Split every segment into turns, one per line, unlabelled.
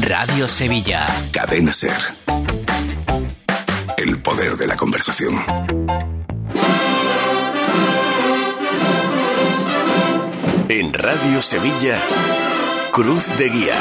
Radio Sevilla.
Cadena Ser. El poder de la conversación. En Radio Sevilla, Cruz de Guía.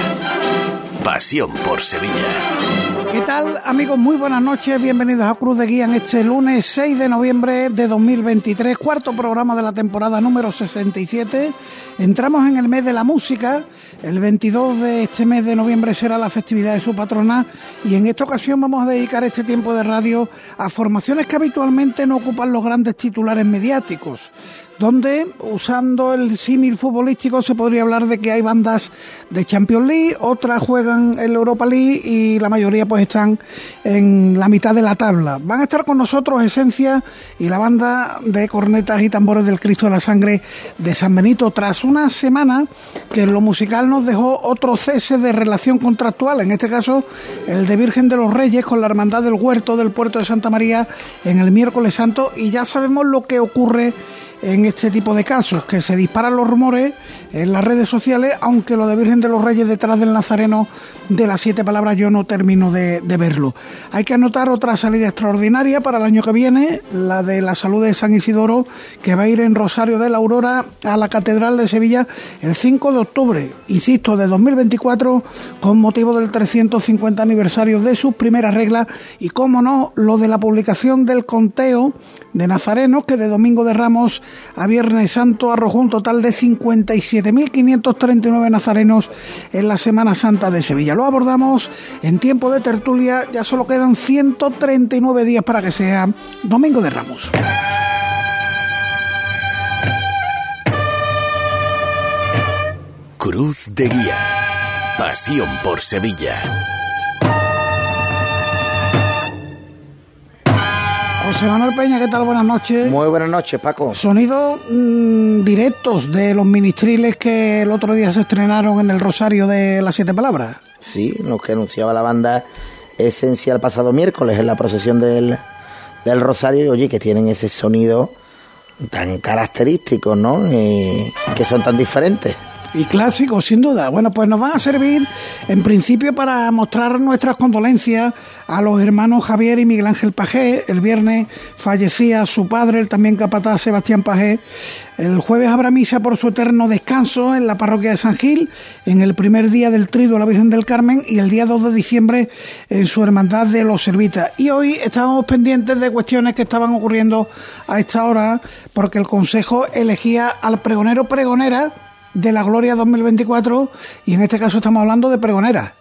Pasión por Sevilla.
¿Qué tal amigos? Muy buenas noches, bienvenidos a Cruz de Guía en este lunes 6 de noviembre de 2023, cuarto programa de la temporada número 67. Entramos en el mes de la música, el 22 de este mes de noviembre será la festividad de su patrona y en esta ocasión vamos a dedicar este tiempo de radio a formaciones que habitualmente no ocupan los grandes titulares mediáticos donde, usando el símil futbolístico, se podría hablar de que hay bandas de Champions League, otras juegan en la Europa League y la mayoría pues están en la mitad de la tabla. Van a estar con nosotros Esencia y la banda de cornetas y tambores del Cristo de la Sangre de San Benito, tras una semana que lo musical nos dejó otro cese de relación contractual, en este caso el de Virgen de los Reyes con la Hermandad del Huerto del Puerto de Santa María en el miércoles santo y ya sabemos lo que ocurre en este tipo de casos, que se disparan los rumores en las redes sociales, aunque lo de Virgen de los Reyes detrás del Nazareno de las siete palabras yo no termino de, verlo. Hay que anotar otra salida extraordinaria para el año que viene, la de la salud de San Isidoro, que va a ir en Rosario de la Aurora a la Catedral de Sevilla el 5 de octubre, insisto, de 2024, con motivo del 350 aniversario de sus primeras reglas y, como no, lo de la publicación del conteo de nazarenos, que de Domingo de Ramos a Viernes Santo arrojó un total de 57.539 nazarenos en la Semana Santa de Sevilla. Lo abordamos en tiempo de tertulia, ya solo quedan 139 días para que sea Domingo de Ramos.
Cruz de Guía. Pasión por Sevilla.
José Manuel Peña, ¿qué tal? Buenas noches.
Muy buenas noches, Paco.
Sonidos mm, directos de los ministriles que el otro día se estrenaron en el Rosario de las Siete Palabras.
Sí, lo que anunciaba la banda Esencial pasado miércoles en la procesión del, del Rosario, y oye, que tienen ese sonido tan característico, ¿no? Eh, que son tan diferentes
y clásicos, sin duda. Bueno, pues nos van a servir en principio para mostrar nuestras condolencias a los hermanos Javier y Miguel Ángel Pajé. El viernes fallecía su padre, el también capataz Sebastián Pajé. El jueves habrá misa por su eterno descanso en la parroquia de San Gil, en el primer día del trido a la Virgen del Carmen y el día 2 de diciembre en su hermandad de los Servitas. Y hoy estábamos pendientes de cuestiones que estaban ocurriendo a esta hora, porque el Consejo elegía al pregonero pregonera de la Gloria 2024 y en este caso estamos hablando de pregonera.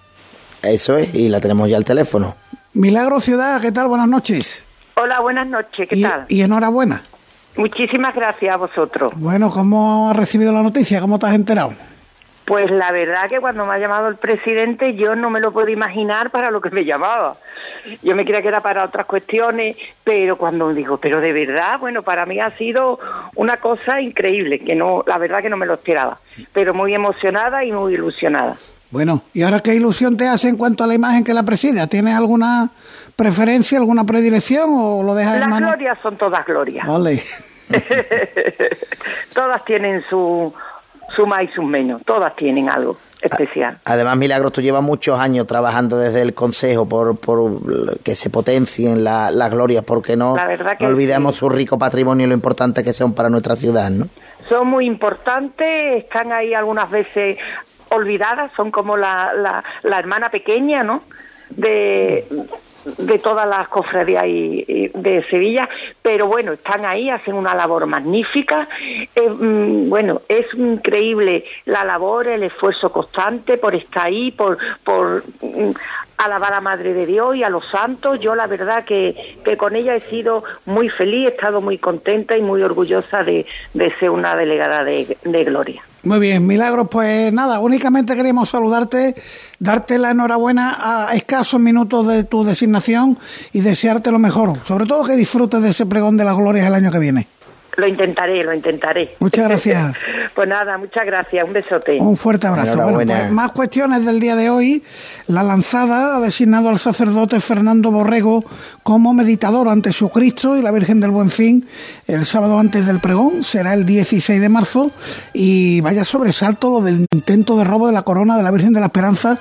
Eso es, y la tenemos ya al teléfono.
Milagro Ciudad, ¿qué tal? Buenas noches.
Hola, buenas noches, ¿qué tal?
Y enhorabuena.
Muchísimas gracias a vosotros.
Bueno, ¿cómo has recibido la noticia? ¿Cómo te has enterado?
Pues la verdad que cuando me ha llamado el presidente yo no me lo puedo imaginar para lo que me llamaba. Yo me creía que era para otras cuestiones, pero cuando digo, pero de verdad, bueno, para mí ha sido una cosa increíble, que no, la verdad que no me lo esperaba, pero muy emocionada y muy ilusionada.
Bueno, ¿y ahora qué ilusión te hace en cuanto a la imagen que la preside? ¿Tienes alguna preferencia, alguna predilección o lo dejas
Las glorias son todas glorias.
Vale.
todas tienen su, su más y su menos, todas tienen algo especial.
Además, Milagros, tú llevas muchos años trabajando desde el Consejo por, por que se potencien las glorias, porque no, no olvidemos su rico patrimonio y lo importante que son para nuestra ciudad, ¿no?
Son muy importantes, están ahí algunas veces olvidadas, son como la, la, la hermana pequeña, ¿no? De, de todas las cofradías de Sevilla, pero bueno, están ahí, hacen una labor magnífica. Mm, bueno, es increíble la labor, el esfuerzo constante por estar ahí, por, por mm, alabar a la Madre de Dios y a los santos. Yo la verdad que, que con ella he sido muy feliz, he estado muy contenta y muy orgullosa de, de ser una delegada de, de Gloria.
Muy bien, Milagros, pues nada, únicamente queríamos saludarte, darte la enhorabuena a escasos minutos de tu designación y desearte lo mejor, sobre todo que disfrutes de ese pregón de las glorias el año que viene.
Lo intentaré, lo intentaré.
Muchas gracias.
pues nada, muchas gracias. Un besote.
Un fuerte abrazo. Bueno, pues, más cuestiones del día de hoy. La lanzada ha designado al sacerdote Fernando Borrego como meditador ante su Cristo y la Virgen del Buen Fin el sábado antes del pregón. Será el 16 de marzo. Y vaya sobresalto lo del intento de robo de la corona de la Virgen de la Esperanza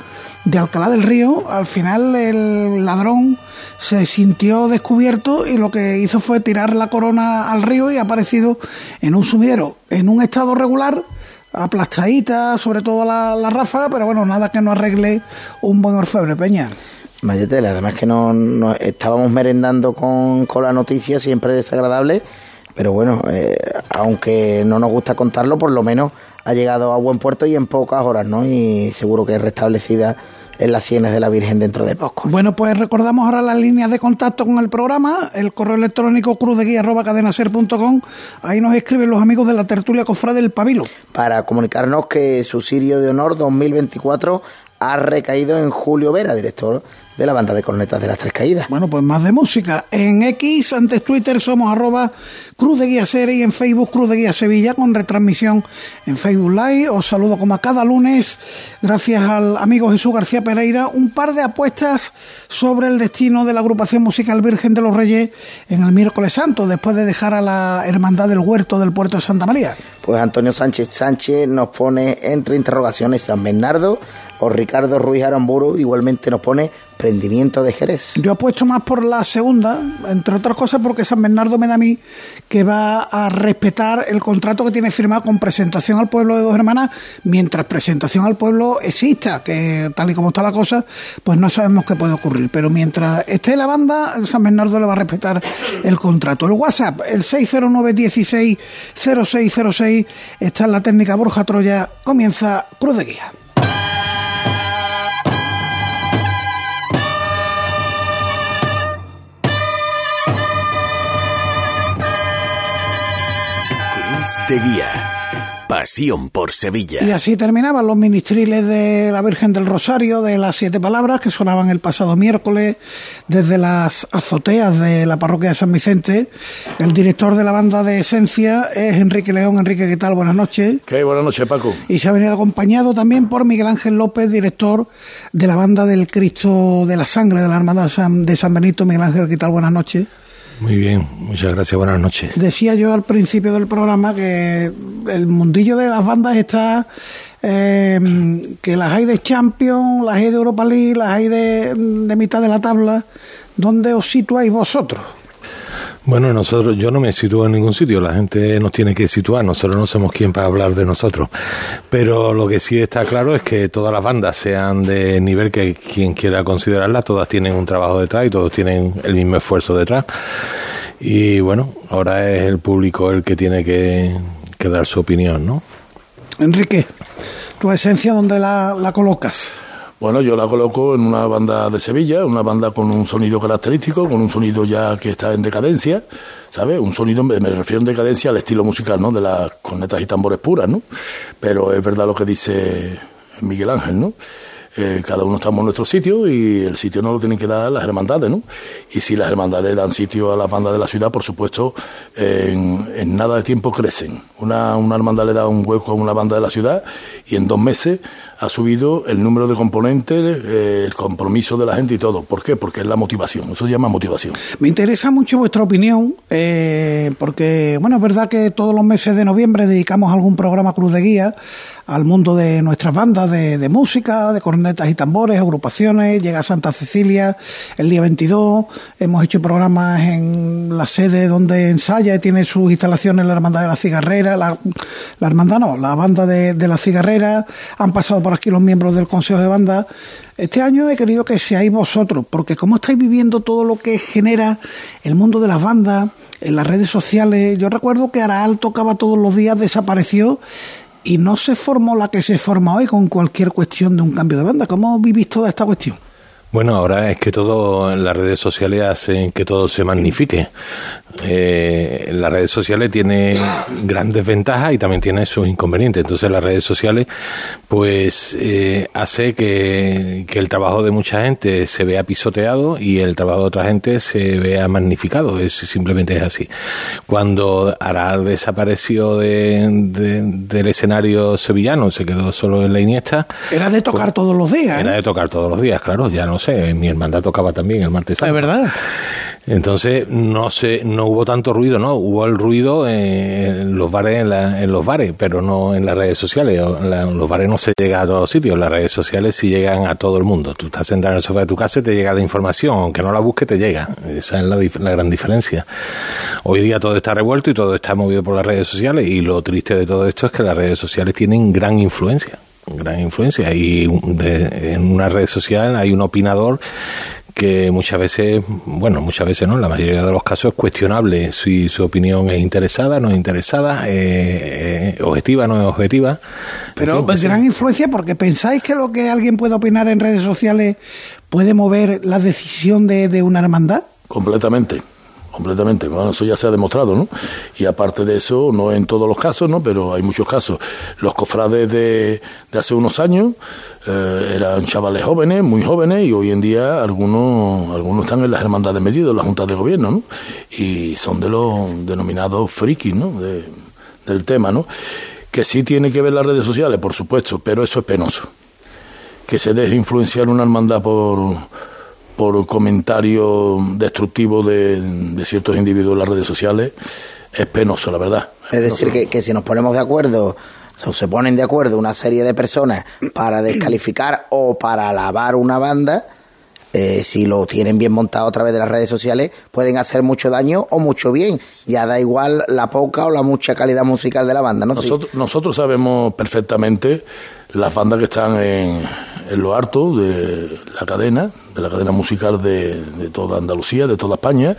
de Alcalá del Río. Al final el ladrón se sintió descubierto y lo que hizo fue tirar la corona al río y ha aparecido en un sumidero en un estado regular aplastadita, sobre todo la, la ráfaga, pero bueno, nada que no arregle un buen orfebre, Peña.
Mayetela, además que no, estábamos merendando con, con, la noticia, siempre desagradable, pero bueno, eh, aunque no nos gusta contarlo, por lo menos ha llegado a buen puerto y en pocas horas, ¿no? Y seguro que es restablecida en las sienes de la Virgen dentro de poco.
Bueno, pues recordamos ahora las líneas de contacto con el programa, el correo electrónico cruzdeguía.cadenaser.com, ahí nos escriben los amigos de la tertulia Cofrade del Pabilo.
Para comunicarnos que su Sirio de Honor 2024 ha recaído en Julio Vera, director de la banda de cornetas de las Tres Caídas.
Bueno, pues más de música. En X, antes Twitter, somos arroba Cruz de Guía Serie y en Facebook Cruz de Guía Sevilla con retransmisión en Facebook Live. Os saludo como a cada lunes, gracias al amigo Jesús García Pereira, un par de apuestas sobre el destino de la agrupación musical Virgen de los Reyes en el miércoles santo, después de dejar a la Hermandad del Huerto del puerto de Santa María.
Pues Antonio Sánchez Sánchez nos pone entre interrogaciones San Bernardo o Ricardo Ruiz Aramburu igualmente nos pone prendimiento de Jerez.
Yo apuesto más por la segunda, entre otras cosas porque San Bernardo me da a mí que va a respetar el contrato que tiene firmado con presentación al pueblo de Dos Hermanas, mientras presentación al pueblo exista, que tal y como está la cosa, pues no sabemos qué puede ocurrir. Pero mientras esté la banda, San Bernardo le va a respetar el contrato. El WhatsApp, el 609 16 0606, está en la técnica Borja Troya, comienza Cruz de Guía.
De Guía. Pasión por Sevilla.
Y así terminaban los ministriles de la Virgen del Rosario de las siete palabras que sonaban el pasado miércoles desde las azoteas de la parroquia de San Vicente. El director de la banda de Esencia es Enrique León. Enrique, ¿qué tal? Buenas noches.
¿Qué? Buenas noches, Paco.
Y se ha venido acompañado también por Miguel Ángel López, director de la banda del Cristo de la Sangre de la Hermandad de San Benito. Miguel Ángel, ¿qué tal? Buenas noches.
Muy bien, muchas gracias, buenas noches.
Decía yo al principio del programa que el mundillo de las bandas está, eh, que las hay de Champions, las hay de Europa League, las hay de, de mitad de la tabla. ¿Dónde os situáis vosotros?
Bueno, nosotros, yo no me sitúo en ningún sitio, la gente nos tiene que situar, nosotros no somos quien para hablar de nosotros. Pero lo que sí está claro es que todas las bandas, sean de nivel que quien quiera considerarlas, todas tienen un trabajo detrás y todos tienen el mismo esfuerzo detrás. Y bueno, ahora es el público el que tiene que, dar su opinión, ¿no?
Enrique, tu esencia, ¿dónde la, la colocas?
Bueno, yo la coloco en una banda de Sevilla, una banda con un sonido característico, con un sonido ya que está en decadencia, ¿sabes? Un sonido, me refiero en decadencia al estilo musical, ¿no? De las cornetas y tambores puras, ¿no? Pero es verdad lo que dice Miguel Ángel, ¿no? Eh, cada uno estamos en nuestro sitio y el sitio no lo tienen que dar las hermandades, ¿no? Y si las hermandades dan sitio a las bandas de la ciudad, por supuesto, en, nada de tiempo crecen. Una, una hermandad le da un hueco a una banda de la ciudad y en dos meses ha subido el número de componentes, eh, el compromiso de la gente y todo. ¿Por qué? Porque es la motivación, eso se llama motivación.
Me interesa mucho vuestra opinión, eh, porque, bueno, es verdad que todos los meses de noviembre dedicamos algún programa Cruz de Guía al mundo de nuestras bandas de, música, de cornetas y tambores, agrupaciones, llega Santa Cecilia el día 22, hemos hecho programas en la sede donde ensaya y tiene sus instalaciones la Hermandad de la Cigarrera, la, Hermandad no, la banda de, de la Cigarrera, han pasado aquí los miembros del Consejo de Banda. Este año he querido que seáis vosotros, porque como estáis viviendo todo lo que genera el mundo de las bandas, en las redes sociales, yo recuerdo que Araal tocaba todos los días, desapareció y no se formó la que se forma hoy con cualquier cuestión de un cambio de banda. ¿Cómo vivís toda esta cuestión?
Bueno, ahora es que todo en las redes sociales hacen que todo se magnifique. Eh, las redes sociales tienen grandes ventajas y también tienen sus inconvenientes. Entonces las redes sociales pues eh, hace que, que, el trabajo de mucha gente se vea pisoteado y el trabajo de otra gente se vea magnificado. Es, simplemente es así. Cuando Aral desapareció de, del escenario sevillano, se quedó solo en la Iniesta.
Era de tocar
pues,
todos los días.
Era de tocar todos los días, claro. Ya no sé, mi hermandad tocaba también el martes.
Es verdad.
Entonces no se, no hubo tanto ruido, no, hubo el ruido en los bares, en, la, en los bares, pero no en las redes sociales. En los bares no se llega a todos sitios, las redes sociales sí llegan a todo el mundo. Tú estás sentado en el sofá de tu casa y te llega la información, aunque no la busques te llega. Esa es la, la gran diferencia. Hoy día todo está revuelto y todo está movido por las redes sociales y lo triste de todo esto es que las redes sociales tienen gran influencia gran influencia y de, en una red social hay un opinador que muchas veces, bueno, muchas veces no, en la mayoría de los casos es cuestionable si su opinión es interesada, no es interesada, eh, eh, objetiva, no es objetiva.
Pero pues, gran influencia porque pensáis que lo que alguien puede opinar en redes sociales puede mover la decisión de, de una hermandad.
Completamente completamente. Bueno, eso ya se ha demostrado, ¿no? Y aparte de eso, no en todos los casos, ¿no? Pero hay muchos casos. Los cofrades de, de hace unos años eh, eran chavales jóvenes, muy jóvenes, y hoy en día algunos, algunos están en las hermandades medidas, en las juntas de gobierno, ¿no? Y son de los denominados frikis, ¿no? del tema, ¿no? Que sí tiene que ver las redes sociales, por supuesto, pero eso es penoso. Que se deje influenciar una hermandad por por comentarios destructivos de, ciertos individuos en las redes sociales es penoso, la verdad.
Es, decir, que, que, si nos ponemos de acuerdo, o se ponen de acuerdo una serie de personas para descalificar o para alabar una banda, eh, si lo tienen bien montado a través de las redes sociales, pueden hacer mucho daño o mucho bien. Ya da igual la poca o la mucha calidad musical de la banda, ¿no?
Nosotros, nosotros sabemos perfectamente las bandas que están en, en lo harto de la cadena, de la cadena musical de, toda Andalucía, de toda España,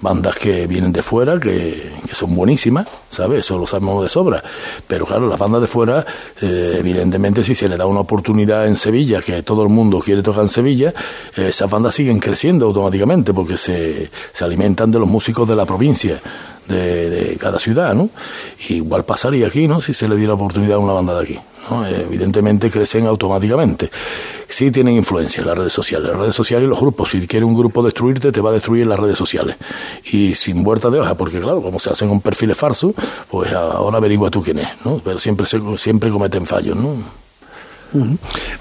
bandas que vienen de fuera, que, que, son buenísimas, ¿sabes? Eso lo sabemos de sobra. Pero claro, las bandas de fuera, eh, evidentemente, si se le da una oportunidad en Sevilla, que todo el mundo quiere tocar en Sevilla, eh, esas bandas siguen creciendo automáticamente porque se, se alimentan de los músicos de la provincia de, cada ciudad, ¿no? Igual pasaría aquí, ¿no? Si se le diera oportunidad a una banda de aquí, ¿no? Evidentemente crecen automáticamente. Sí tienen influencia las redes sociales, las redes sociales y los grupos. Si quiere un grupo destruirte, te va a destruir las redes sociales. Y sin vuelta de hoja, porque claro, como se hacen un perfil falso, pues ahora averigua tú quién es, ¿no? Pero siempre, siempre cometen fallos, ¿no?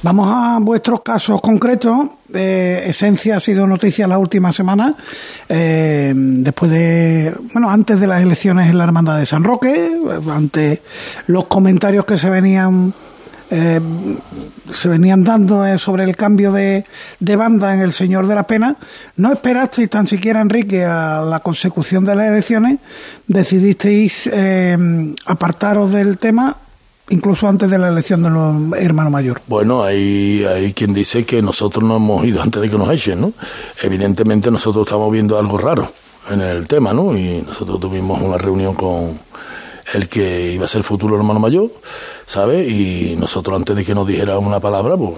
Vamos a vuestros casos concretos. Eh, Esencia ha sido noticia la última semana, eh, después de, bueno, antes de las elecciones en la Hermandad de San Roque, ante los comentarios que se venían eh, se venían dando sobre el cambio de, de, banda en El Señor de la Pena, no esperasteis tan siquiera, Enrique, a la consecución de las elecciones, decidisteis apartaros del tema incluso antes de la elección del hermano mayor.
Bueno, hay, hay quien dice que nosotros no hemos ido antes de que nos echen, ¿no? Evidentemente nosotros estamos viendo algo raro en el tema, ¿no? Y nosotros tuvimos una reunión con el que iba a ser el futuro hermano mayor, ¿sabe? Y nosotros antes de que nos dijera una palabra, pues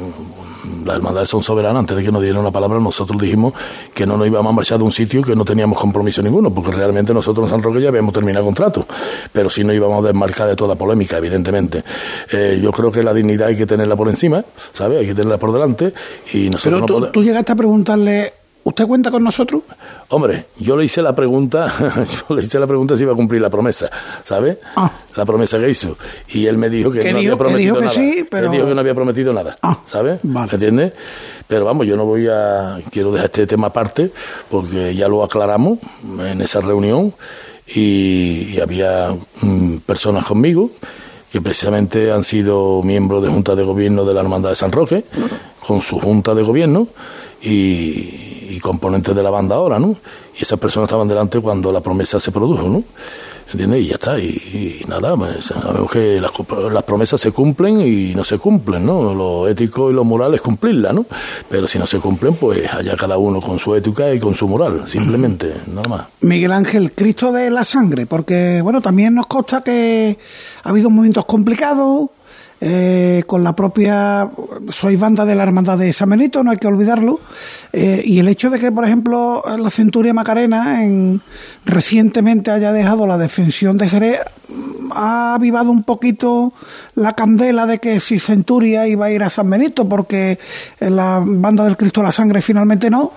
las hermandades son soberanas, antes de que nos dieran una palabra, nosotros dijimos que no nos íbamos a marchar de un sitio que no teníamos compromiso ninguno, porque realmente nosotros en San Roque ya habíamos terminado contrato, pero sí nos íbamos a desmarcar de toda polémica, evidentemente. Eh, yo creo que la dignidad hay que tenerla por encima, ¿sabes? Hay que tenerla por delante y nosotros
Pero tú, tú llegaste a preguntarle ¿Usted cuenta con nosotros?
Hombre, yo le hice la pregunta, yo le hice la pregunta si iba a cumplir la promesa, ¿sabe? Ah. La promesa que hizo. Y él me dijo que no había prometido nada. Sí, pero... Él dijo que no había prometido nada, ah, ¿sabe? Vale. ¿Entiendes? Pero vamos, yo no voy a, quiero dejar este tema aparte, porque ya lo aclaramos en esa reunión y, había mm, personas conmigo que precisamente han sido miembros de Junta de Gobierno de la Hermandad de San Roque, con su Junta de Gobierno, y, y componentes de la banda ahora, ¿no? Y esas personas estaban delante cuando la promesa se produjo, ¿no? ¿Entiendes? Y ya está, y, nada, pues, sabemos que las, las, promesas se cumplen y no se cumplen, ¿no? Lo ético y lo moral es cumplirla, ¿no? Pero si no se cumplen, pues allá cada uno con su ética y con su moral, simplemente, nada más.
Miguel Ángel, Cristo de la sangre, porque, bueno, también nos consta que ha habido momentos complicados, eh, con la propia, sois banda de la Hermandad de San Benito, no hay que olvidarlo, eh, y el hecho de que, por ejemplo, la Centuria Macarena en, recientemente haya dejado la defensión de Jerez, ha avivado un poquito la candela de que si Centuria iba a ir a San Benito, porque la banda del Cristo de la Sangre finalmente no,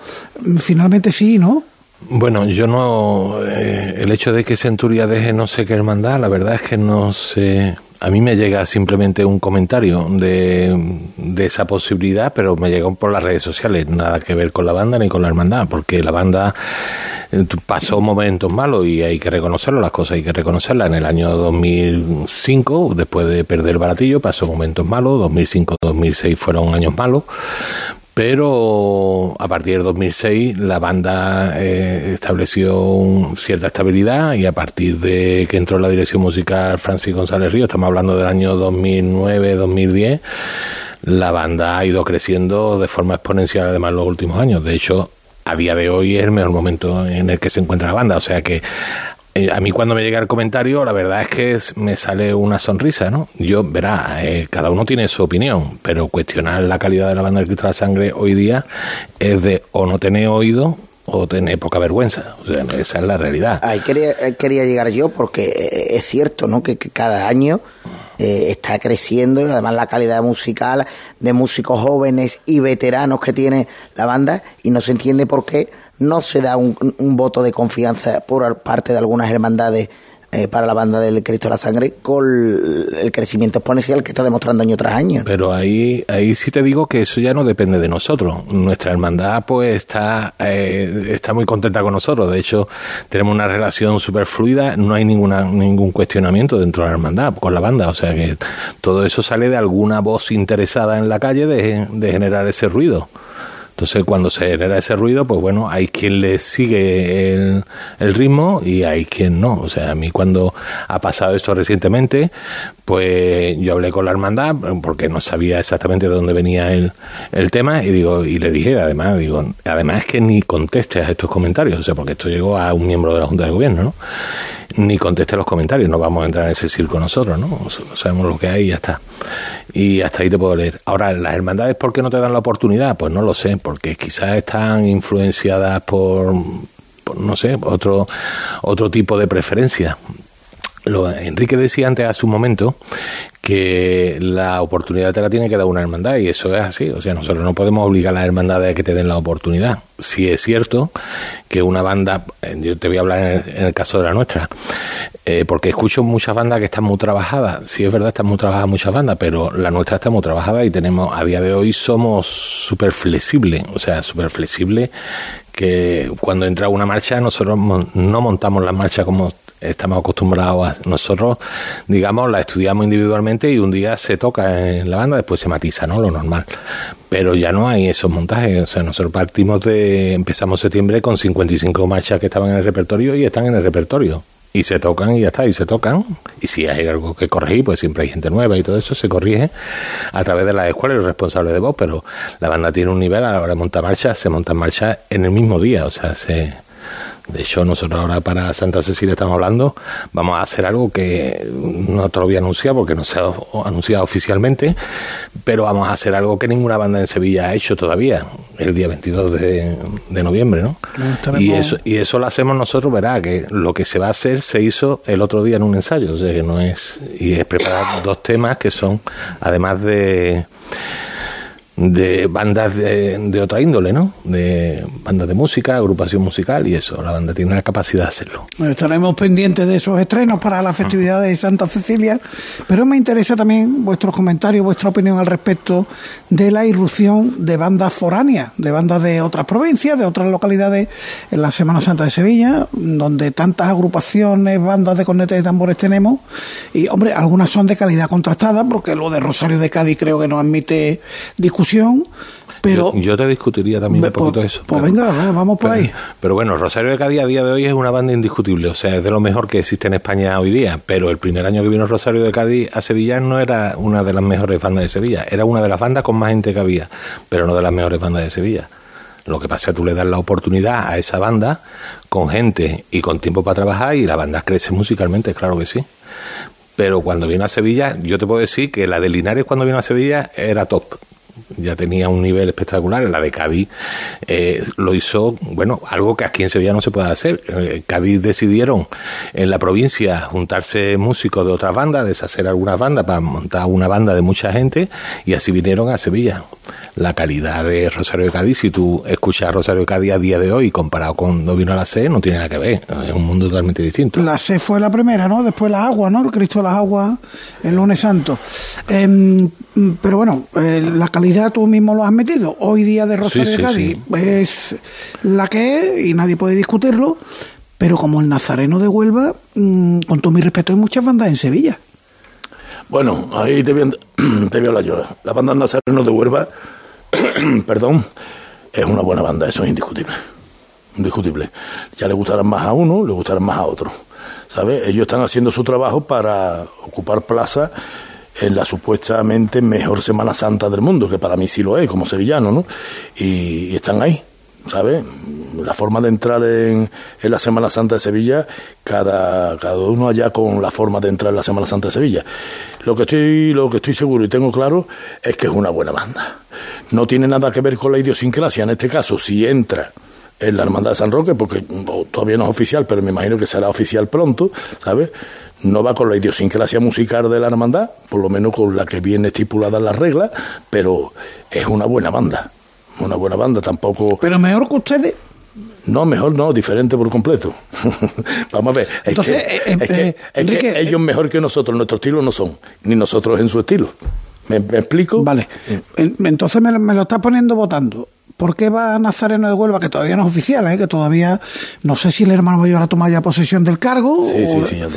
finalmente sí, ¿no?
Bueno, yo no. Eh, el hecho de que Centuria deje no sé qué hermandad, la verdad es que no sé. A mí me llega simplemente un comentario de, de esa posibilidad, pero me llegó por las redes sociales, nada que ver con la banda ni con la hermandad, porque la banda eh, pasó momentos malos y hay que reconocerlo, las cosas hay que reconocerlas. En el año 2005, después de perder Baratillo, pasó momentos malos, 2005-2006 fueron años malos, pero a partir del 2006 la banda eh, estableció cierta estabilidad y a partir de que entró en la dirección musical Francis González Río, estamos hablando del año 2009-2010, la banda ha ido creciendo de forma exponencial además en los últimos años. De hecho, a día de hoy es el mejor momento en el que se encuentra la banda, o sea que eh, a mí cuando me llega el comentario, la verdad es que me sale una sonrisa, ¿no? Yo, verá, eh, cada uno tiene su opinión, pero cuestionar la calidad de la banda del Cristo de la Sangre hoy día es de o no tener oído o tener poca vergüenza. O sea, esa es la realidad.
Ahí quería, quería llegar yo porque es cierto, ¿no? Que, cada año eh, está creciendo, además la calidad musical de músicos jóvenes y veteranos que tiene la banda y no se entiende por qué no se da un, voto de confianza por parte de algunas hermandades eh, para la banda del Cristo de la Sangre con el crecimiento exponencial que está demostrando año tras año.
Pero ahí, ahí sí te digo que eso ya no depende de nosotros. Nuestra hermandad pues está, eh, está muy contenta con nosotros. De hecho, tenemos una relación súper fluida, no hay ninguna, ningún cuestionamiento dentro de la hermandad con la banda. O sea que todo eso sale de alguna voz interesada en la calle de, de generar ese ruido. Entonces, cuando se genera ese ruido, pues bueno, hay quien le sigue el, ritmo y hay quien no. O sea, a mí cuando ha pasado esto recientemente, pues yo hablé con la hermandad porque no sabía exactamente de dónde venía el, el tema y digo y le dije además digo además es que ni contestes a estos comentarios o sea porque esto llegó a un miembro de la junta de gobierno no ni conteste los comentarios, no vamos a entrar en ese circo nosotros, ¿no? Sabemos lo que hay y ya está. Y hasta ahí te puedo leer. Ahora, ¿las hermandades por qué no te dan la oportunidad? Pues no lo sé, porque quizás están influenciadas por, no sé, otro, otro tipo de preferencia. Lo, Enrique decía antes hace un momento que la oportunidad te la tiene que dar una hermandad y eso es así. O sea, nosotros no podemos obligar a las hermandades a que te den la oportunidad. Si es cierto que una banda, eh, yo te voy a hablar en el, caso de la nuestra, eh, porque escucho muchas bandas que están muy trabajadas. Sí es verdad, están muy trabajadas muchas bandas, pero la nuestra está muy trabajada y tenemos, a día de hoy somos súper flexibles. O sea, súper flexibles que cuando entra una marcha nosotros no montamos la marcha como estamos acostumbrados a nosotros, digamos, la estudiamos individualmente y un día se toca en la banda, después se matiza, ¿no? Lo normal. Pero ya no hay esos montajes, o sea, nosotros partimos de, empezamos septiembre con 55 marchas que estaban en el repertorio y están en el repertorio. Y se tocan y ya está, y se tocan. Y si hay algo que corregir, pues siempre hay gente nueva y todo eso se corrige a través de las escuelas y los responsables de voz, pero la banda tiene un nivel a la hora de montar marchas, se montan marchas en el mismo día, o sea, se, de hecho, nosotros ahora para Santa Cecilia estamos hablando, vamos a hacer algo que no te lo voy a anunciar porque no se ha anunciado oficialmente, pero vamos a hacer algo que ninguna banda en Sevilla ha hecho todavía, el día 22 de, noviembre, ¿no? Y eso, y eso lo hacemos nosotros, verá, que lo que se va a hacer se hizo el otro día en un ensayo, o sea que no es, y es preparar dos temas que son, además de de bandas de, otra índole, ¿no? De bandas de música, agrupación musical y eso. La banda tiene la capacidad de hacerlo.
estaremos pendientes de esos estrenos para la festividad de Santa Cecilia, pero me interesa también vuestros comentarios, vuestra opinión al respecto de la irrupción de bandas foráneas, de bandas de otras provincias, de otras localidades en la Semana Santa de Sevilla, donde tantas agrupaciones, bandas de cornetas y tambores tenemos. Y, hombre, algunas son de calidad contrastada, porque lo de Rosario de Cádiz creo que no admite discusión pero
yo, te discutiría también un poquito eso.
Pues venga, vamos por ahí.
Pero bueno, Rosario de Cádiz a día de hoy es una banda indiscutible, o sea, es de lo mejor que existe en España hoy día. Pero el primer año que vino Rosario de Cádiz a Sevilla no era una de las mejores bandas de Sevilla, era una de las bandas con más gente que había, pero no de las mejores bandas de Sevilla. Lo que pasa es que tú le das la oportunidad a esa banda con gente y con tiempo para trabajar y la banda crece musicalmente, claro que sí pero cuando vino a Sevilla, yo te puedo decir que la de Linares cuando vino a Sevilla era top ya tenía un nivel espectacular. La de Cádiz eh, lo hizo, bueno, algo que aquí en Sevilla no se puede hacer. Eh, Cádiz decidieron en la provincia juntarse músicos de otras bandas, deshacer algunas bandas para montar una banda de mucha gente y así vinieron a Sevilla. La calidad de Rosario de Cádiz, si tú escuchas a Rosario de Cádiz a día de hoy comparado con cuando vino a la C, no tiene nada que ver. Es un mundo totalmente distinto.
La C fue la primera, ¿no? Después las aguas, ¿no? El Cristo de las aguas, el lunes santo. Em, pero bueno, eh, la calidad tú mismo lo has metido. Hoy día de Rosario de Cádiz es la que es y nadie puede discutirlo. Pero como el Nazareno de Huelva, mm, con todo mi respeto, hay muchas bandas en Sevilla.
Bueno, ahí te voy a, te hablar yo. La banda Nazareno de Huelva, perdón, es una buena banda, eso es indiscutible. Indiscutible. Ya le gustarán más a uno, le gustarán más a otro. ¿Sabes? Ellos están haciendo su trabajo para ocupar plaza en la supuestamente mejor Semana Santa del mundo, que para mí sí lo es, como sevillano, ¿no? Y, están ahí, ¿sabes? La forma de entrar en, en, la Semana Santa de Sevilla, cada, cada uno allá con la forma de entrar en la Semana Santa de Sevilla. Lo que estoy, lo que estoy seguro y tengo claro es que es una buena banda. No tiene nada que ver con la idiosincrasia, en este caso, si entra en la Hermandad de San Roque, porque todavía no es oficial, pero me imagino que será oficial pronto, ¿sabes? No va con la idiosincrasia musical de la hermandad, por lo menos con la que viene estipulada las reglas, pero es una buena banda, una buena banda, tampoco...
Pero mejor que ustedes.
No, mejor no, diferente por completo. Vamos a ver, es, que, eh, eh, eh, ellos mejor que nosotros, nuestro estilo no son, ni nosotros en su estilo. ¿Me, explico?
Vale, entonces me, me lo está poniendo votando. ¿Por qué va Nazareno de Huelva, que todavía no es oficial, ¿eh? que todavía no sé si el hermano mayor ha tomado ya posesión del cargo?
Sí, sí, sí, ya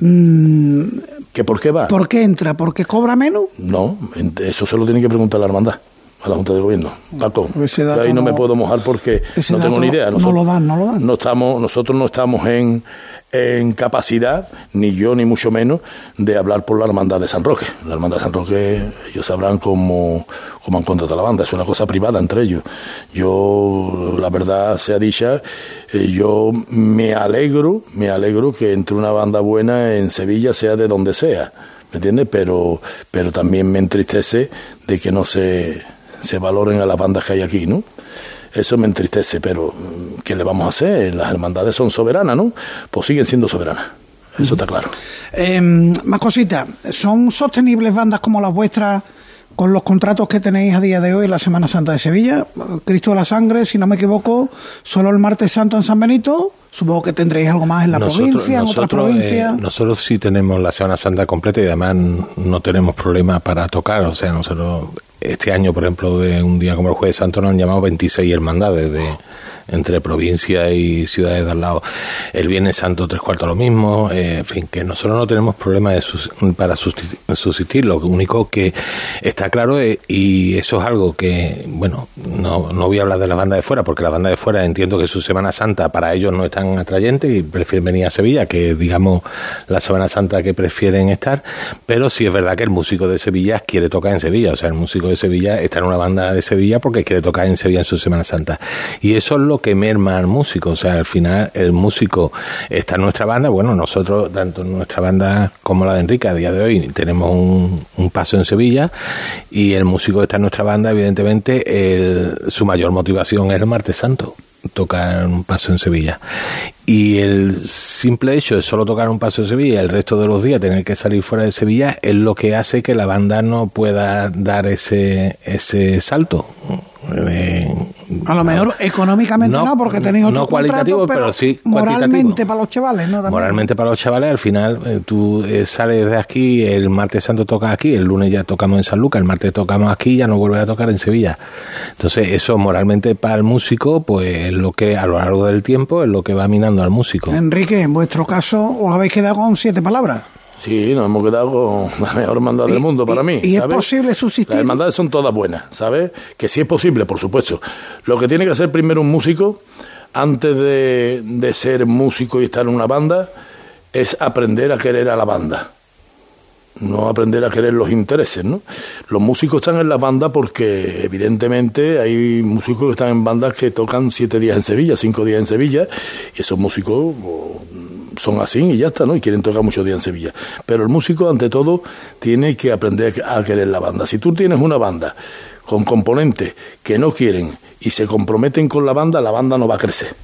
mm, ¿Que ¿Por qué va?
¿Por qué entra? ¿Porque cobra menos?
No, eso se lo tiene que preguntar la hermandad a la Junta de Gobierno. Paco, ahí no, me puedo mojar porque no tengo ni idea.
no lo dan, no lo dan.
No estamos, nosotros no estamos en, en capacidad, ni yo ni mucho menos, de hablar por la hermandad de San Roque. La hermandad de San Roque, ellos sabrán cómo, cómo han contratado la banda, es una cosa privada entre ellos. Yo, la verdad sea dicha, eh, yo me alegro, me alegro que entre una banda buena en Sevilla sea de donde sea, ¿me entiendes? Pero, pero también me entristece de que no se, se valoren a las bandas que hay aquí, ¿no? Eso me entristece, pero mm, ¿qué le vamos a hacer? Las hermandades son soberanas, ¿no? Pues siguen siendo soberanas. Eso está claro.
Eh, más cositas. ¿Son sostenibles bandas como las vuestras con los contratos que tenéis a día de hoy en la Semana Santa de Sevilla? Cristo de la Sangre, si no me equivoco, solo el martes santo en San Benito. Supongo que tendréis algo más en la provincia, en otras provincias.
Eh, nosotros sí tenemos la Semana Santa completa y además no tenemos problema para tocar. O sea, nosotros este año, por ejemplo, de un día como el Jueves Santo, nos han llamado 26 hermandades de entre provincias y ciudades de al lado. El Viernes Santo tres cuartos lo mismo, eh, en fin, que nosotros no tenemos problema de para subsistir, lo único que está claro es, y eso es algo que, bueno, no, no voy a hablar de la banda de fuera, porque la banda de fuera entiendo que su Semana Santa para ellos no es tan atrayente y prefieren venir a Sevilla, que digamos la Semana Santa que prefieren estar, pero sí es verdad que el músico de Sevilla quiere tocar en Sevilla, o sea, el músico de Sevilla está en una banda de Sevilla porque quiere tocar en Sevilla en su Semana Santa. Y eso es lo que merma al músico. O sea, al final el músico está en nuestra banda. Bueno, nosotros, tanto en nuestra banda como la de Enrique, a día de hoy tenemos un, paso en Sevilla y el músico está en nuestra banda, evidentemente, su mayor motivación es el martes santo tocar un paso en Sevilla. Y el simple hecho de solo tocar un paso en Sevilla el resto de los días tener que salir fuera de Sevilla es lo que hace que la banda no pueda dar ese, ese salto.
Eh, a lo mejor económicamente no, porque tenéis otro
no cualitativo, pero, sí
moralmente para los chavales, ¿no?
Moralmente para los chavales, al final eh, tú eh, sales de aquí, el martes santo tocas aquí, el lunes ya tocamos en San Lucas, el martes tocamos aquí, ya no vuelves a tocar en Sevilla. Entonces eso moralmente para el músico, pues es lo que a lo largo del tiempo es lo que va minando al músico.
Enrique, en vuestro caso os habéis quedado con siete palabras.
Sí, nos hemos quedado con la mejor hermandad del mundo para mí.
¿Y es posible subsistir?
Las hermandades son todas buenas, ¿sabes? Que sí es posible, por supuesto. Lo que tiene que hacer primero un músico, antes de, de ser músico y estar en una banda, es aprender a querer a la banda. No aprender a querer los intereses, ¿no? Los músicos están en la banda porque, evidentemente, hay músicos que están en bandas que tocan siete días en Sevilla, cinco días en Sevilla, y esos músicos son así y ya está, ¿no? Y quieren tocar muchos días en Sevilla. Pero el músico, ante todo, tiene que aprender a querer la banda. Si tú tienes una banda con componentes que no quieren y se comprometen con la banda, la banda no va a crecer.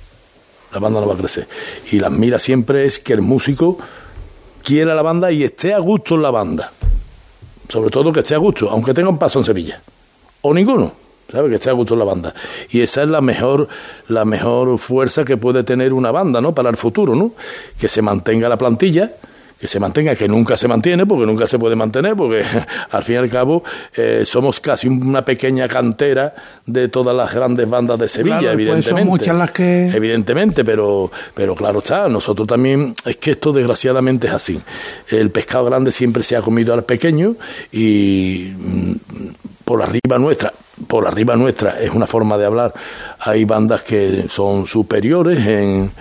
La banda no va a crecer. Y la mira siempre es que el músico quiera la banda y esté a gusto en la banda. Sobre todo que esté a gusto, aunque tenga un paso en Sevilla. O ninguno. ¿Sabe? Que esté a gusto la banda. Y esa es la mejor, la mejor fuerza que puede tener una banda, ¿no? Para el futuro, ¿no? Que se mantenga la plantilla, que se mantenga, que nunca se mantiene, porque nunca se puede mantener, porque al fin y al cabo eh, somos casi una pequeña cantera de todas las grandes bandas de Sevilla,
Claro, después son
evidentemente.
muchas las que-
Evidentemente, pero, pero claro está, nosotros también, es que esto desgraciadamente es así. El pescado grande siempre se ha comido al pequeño y mm, por arriba nuestra, por arriba nuestra es una forma de hablar. Hay bandas que son superiores en,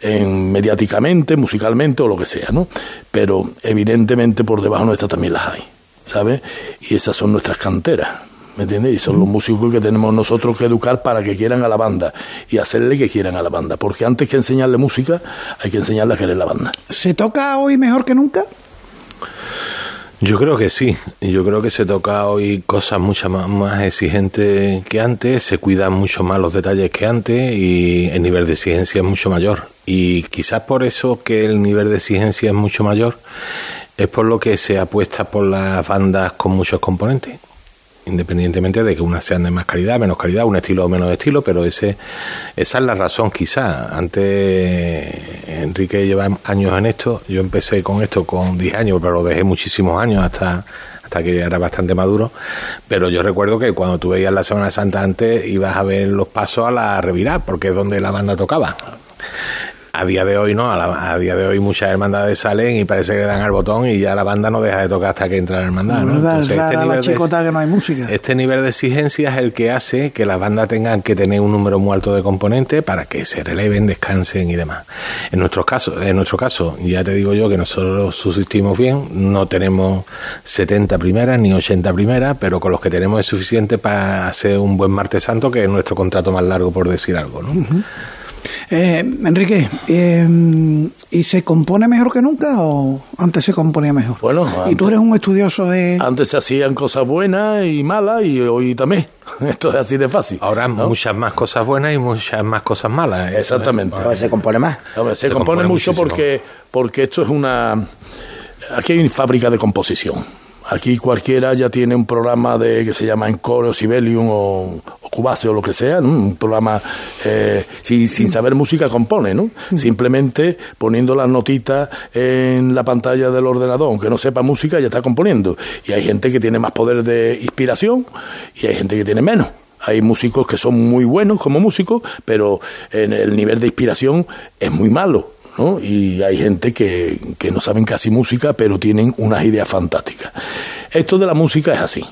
en mediáticamente, musicalmente o lo que sea, ¿no? Pero evidentemente por debajo nuestra también las hay, ¿sabes? Y esas son nuestras canteras. ¿Me entiendes? Y son los músicos que tenemos nosotros que educar para que quieran a la banda y hacerle que quieran a la banda. Porque antes que enseñarle música, hay que enseñarle a querer la banda.
¿Se toca hoy mejor que nunca?
Yo creo que sí. Yo creo que se toca hoy cosas mucho más, más exigentes que antes, se cuidan mucho más los detalles que antes y el nivel de exigencia es mucho mayor. Y quizás por eso que el nivel de exigencia es mucho mayor, es por lo que se apuesta por las bandas con muchos componentes. Independientemente de que unas sean de más calidad, menos calidad, un estilo o menos estilo, pero ese, esa es la razón quizás. Antes Enrique lleva años en esto, yo empecé con esto con 10 años, pero lo dejé muchísimos años hasta, hasta que ya era bastante maduro. Pero yo recuerdo que cuando tú veías la Semana Santa antes, ibas a ver los pasos a la revirada, porque es donde la banda tocaba. A día de hoy no, a, la- a día de hoy muchas hermandades salen y parece que le dan al botón y ya la banda no deja de tocar hasta que entra la hermandad. ¿no?
¿Verdad?
Entonces,
Es rara la
nivel de-
chicota que no hay música.
este nivel de exigencia es el que hace que las bandas tengan que tener un número muy alto de componentes para que se releven, descansen y demás. En nuestro caso, en nuestro caso, ya te digo yo que nosotros subsistimos bien, no tenemos 70 primeras ni 80 primeras, pero con los que tenemos es suficiente para hacer un buen martes santo, que es nuestro contrato más largo por decir algo, ¿no?
Eh, Enrique, eh, ¿y se compone mejor que nunca o antes se componía mejor?
Bueno,
y tú eres un estudioso de...
Antes se hacían cosas buenas y malas y hoy también. Esto es así de fácil.
Ahora
¿no?
muchas más cosas buenas y muchas más cosas malas. Es-
Exactamente.
Entonces se compone más.
Se,
Se
compone,
compone
mucho porque, porque esto es una... Aquí hay una fábrica de composición. Aquí cualquiera ya tiene un programa de que se llama Encore o Sibelium o, Cubase o lo que sea, ¿no? un programa eh, sin, sin saber música compone, ¿no? Simplemente poniendo las notitas en la pantalla del ordenador, aunque no sepa música, ya está componiendo. Y hay gente que tiene más poder de inspiración y hay gente que tiene menos. Hay músicos que son muy buenos como músicos, pero en el nivel de inspiración es muy malo. ¿No? Y hay gente que, que no saben casi música, pero tienen unas ideas fantásticas. Esto de la música es así.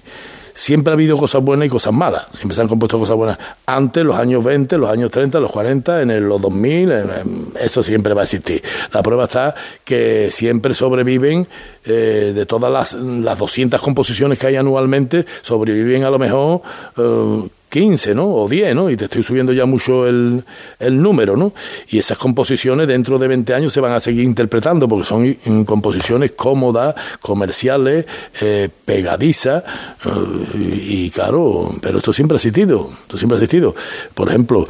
Siempre ha habido cosas buenas y cosas malas. Siempre se han compuesto cosas buenas. Antes, los años 20, los años 30, los 40, en el- los 2000, en- en- eso siempre va a existir. La prueba está que siempre sobreviven, eh, de todas las, las 200 composiciones que hay anualmente, sobreviven a lo mejor eh, 15, ¿no? O 10, ¿no? Y te estoy subiendo ya mucho el, el número, ¿no? Y esas composiciones dentro de 20 años se van a seguir interpretando porque son composiciones cómodas, comerciales, eh, pegadizas, eh, y, claro, pero esto siempre ha existido, esto siempre ha existido. Por ejemplo,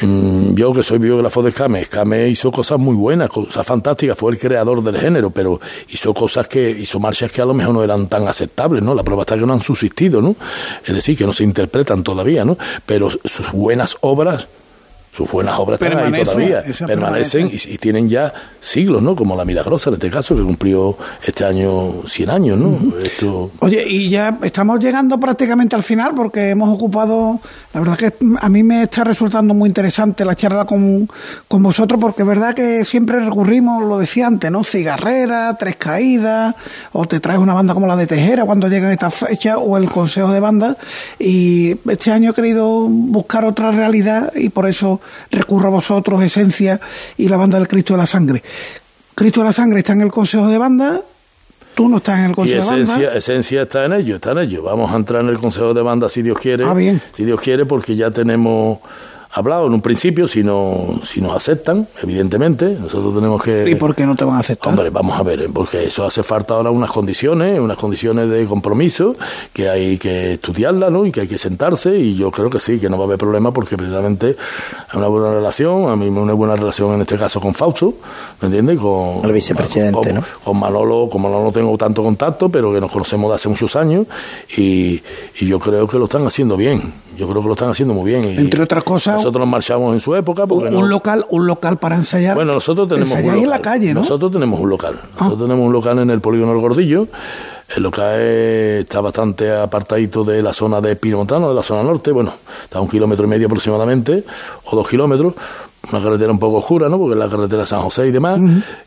mm, yo que soy biógrafo de Escame, Escame hizo cosas muy buenas, cosas fantásticas, fue el creador del género, pero hizo cosas que, hizo marchas que a lo mejor no eran tan aceptables, ¿no? La prueba está que no han subsistido, ¿no? Es decir, que no se interpretan todavía, Pero sus buenas obras, sus buenas obras están ahí todavía, permanecen y, y tienen ya siglos, ¿no? Como la Milagrosa en este caso, que cumplió este año 100 años, ¿no? Esto...
Oye, y ya estamos llegando prácticamente al final porque hemos ocupado, la verdad que a mí me está resultando muy interesante la charla con, con vosotros porque es verdad que siempre recurrimos, lo decía antes, ¿no? Cigarrera, Tres Caídas, o te traes una banda como la de Tejera cuando llegan estas fechas, o el Consejo de Banda, y este año he querido buscar otra realidad y por eso recurro a vosotros, Esencia y la banda del Cristo de la Sangre. Cristo de la Sangre está en el Consejo de Banda, tú no estás en el
Y
Consejo de Banda.
esencia, esencia está en ello, está en ello. Vamos a entrar en el Consejo de Banda si Dios quiere.
Ah, bien.
Si Dios quiere, porque ya tenemos hablado en un principio, si, no, si nos aceptan, evidentemente, nosotros tenemos que...
¿Y por qué no te van a aceptar?
Hombre, vamos a ver, porque eso hace falta ahora unas condiciones, unas condiciones de compromiso que hay que estudiarla, ¿no? Y que hay que sentarse y yo creo que sí, que no va a haber problema porque precisamente hay una buena relación, a mí una buena relación en este caso con Fausto, ¿me entiendes? Con
el vicepresidente,
con,
¿no?
Con Manolo, Manolo no tengo tanto contacto, pero que nos conocemos de hace muchos años y, y yo creo que lo están haciendo bien. Yo creo que lo están haciendo muy bien. Y
Entre otras cosas,
nosotros nos marchamos en su época. Porque
un,
no-
local, un local para ensayar.
bueno, nosotros tenemos un local.
en la calle, ¿no? Ah.
Nosotros tenemos un local. Nosotros tenemos un local en el polígono El Gordillo. El local está bastante apartadito de la zona de Pino Montano, de la zona norte. Bueno, está a un kilómetro y medio aproximadamente, o dos kilómetros. Una carretera un poco oscura, ¿no? Porque es la carretera de San José y demás.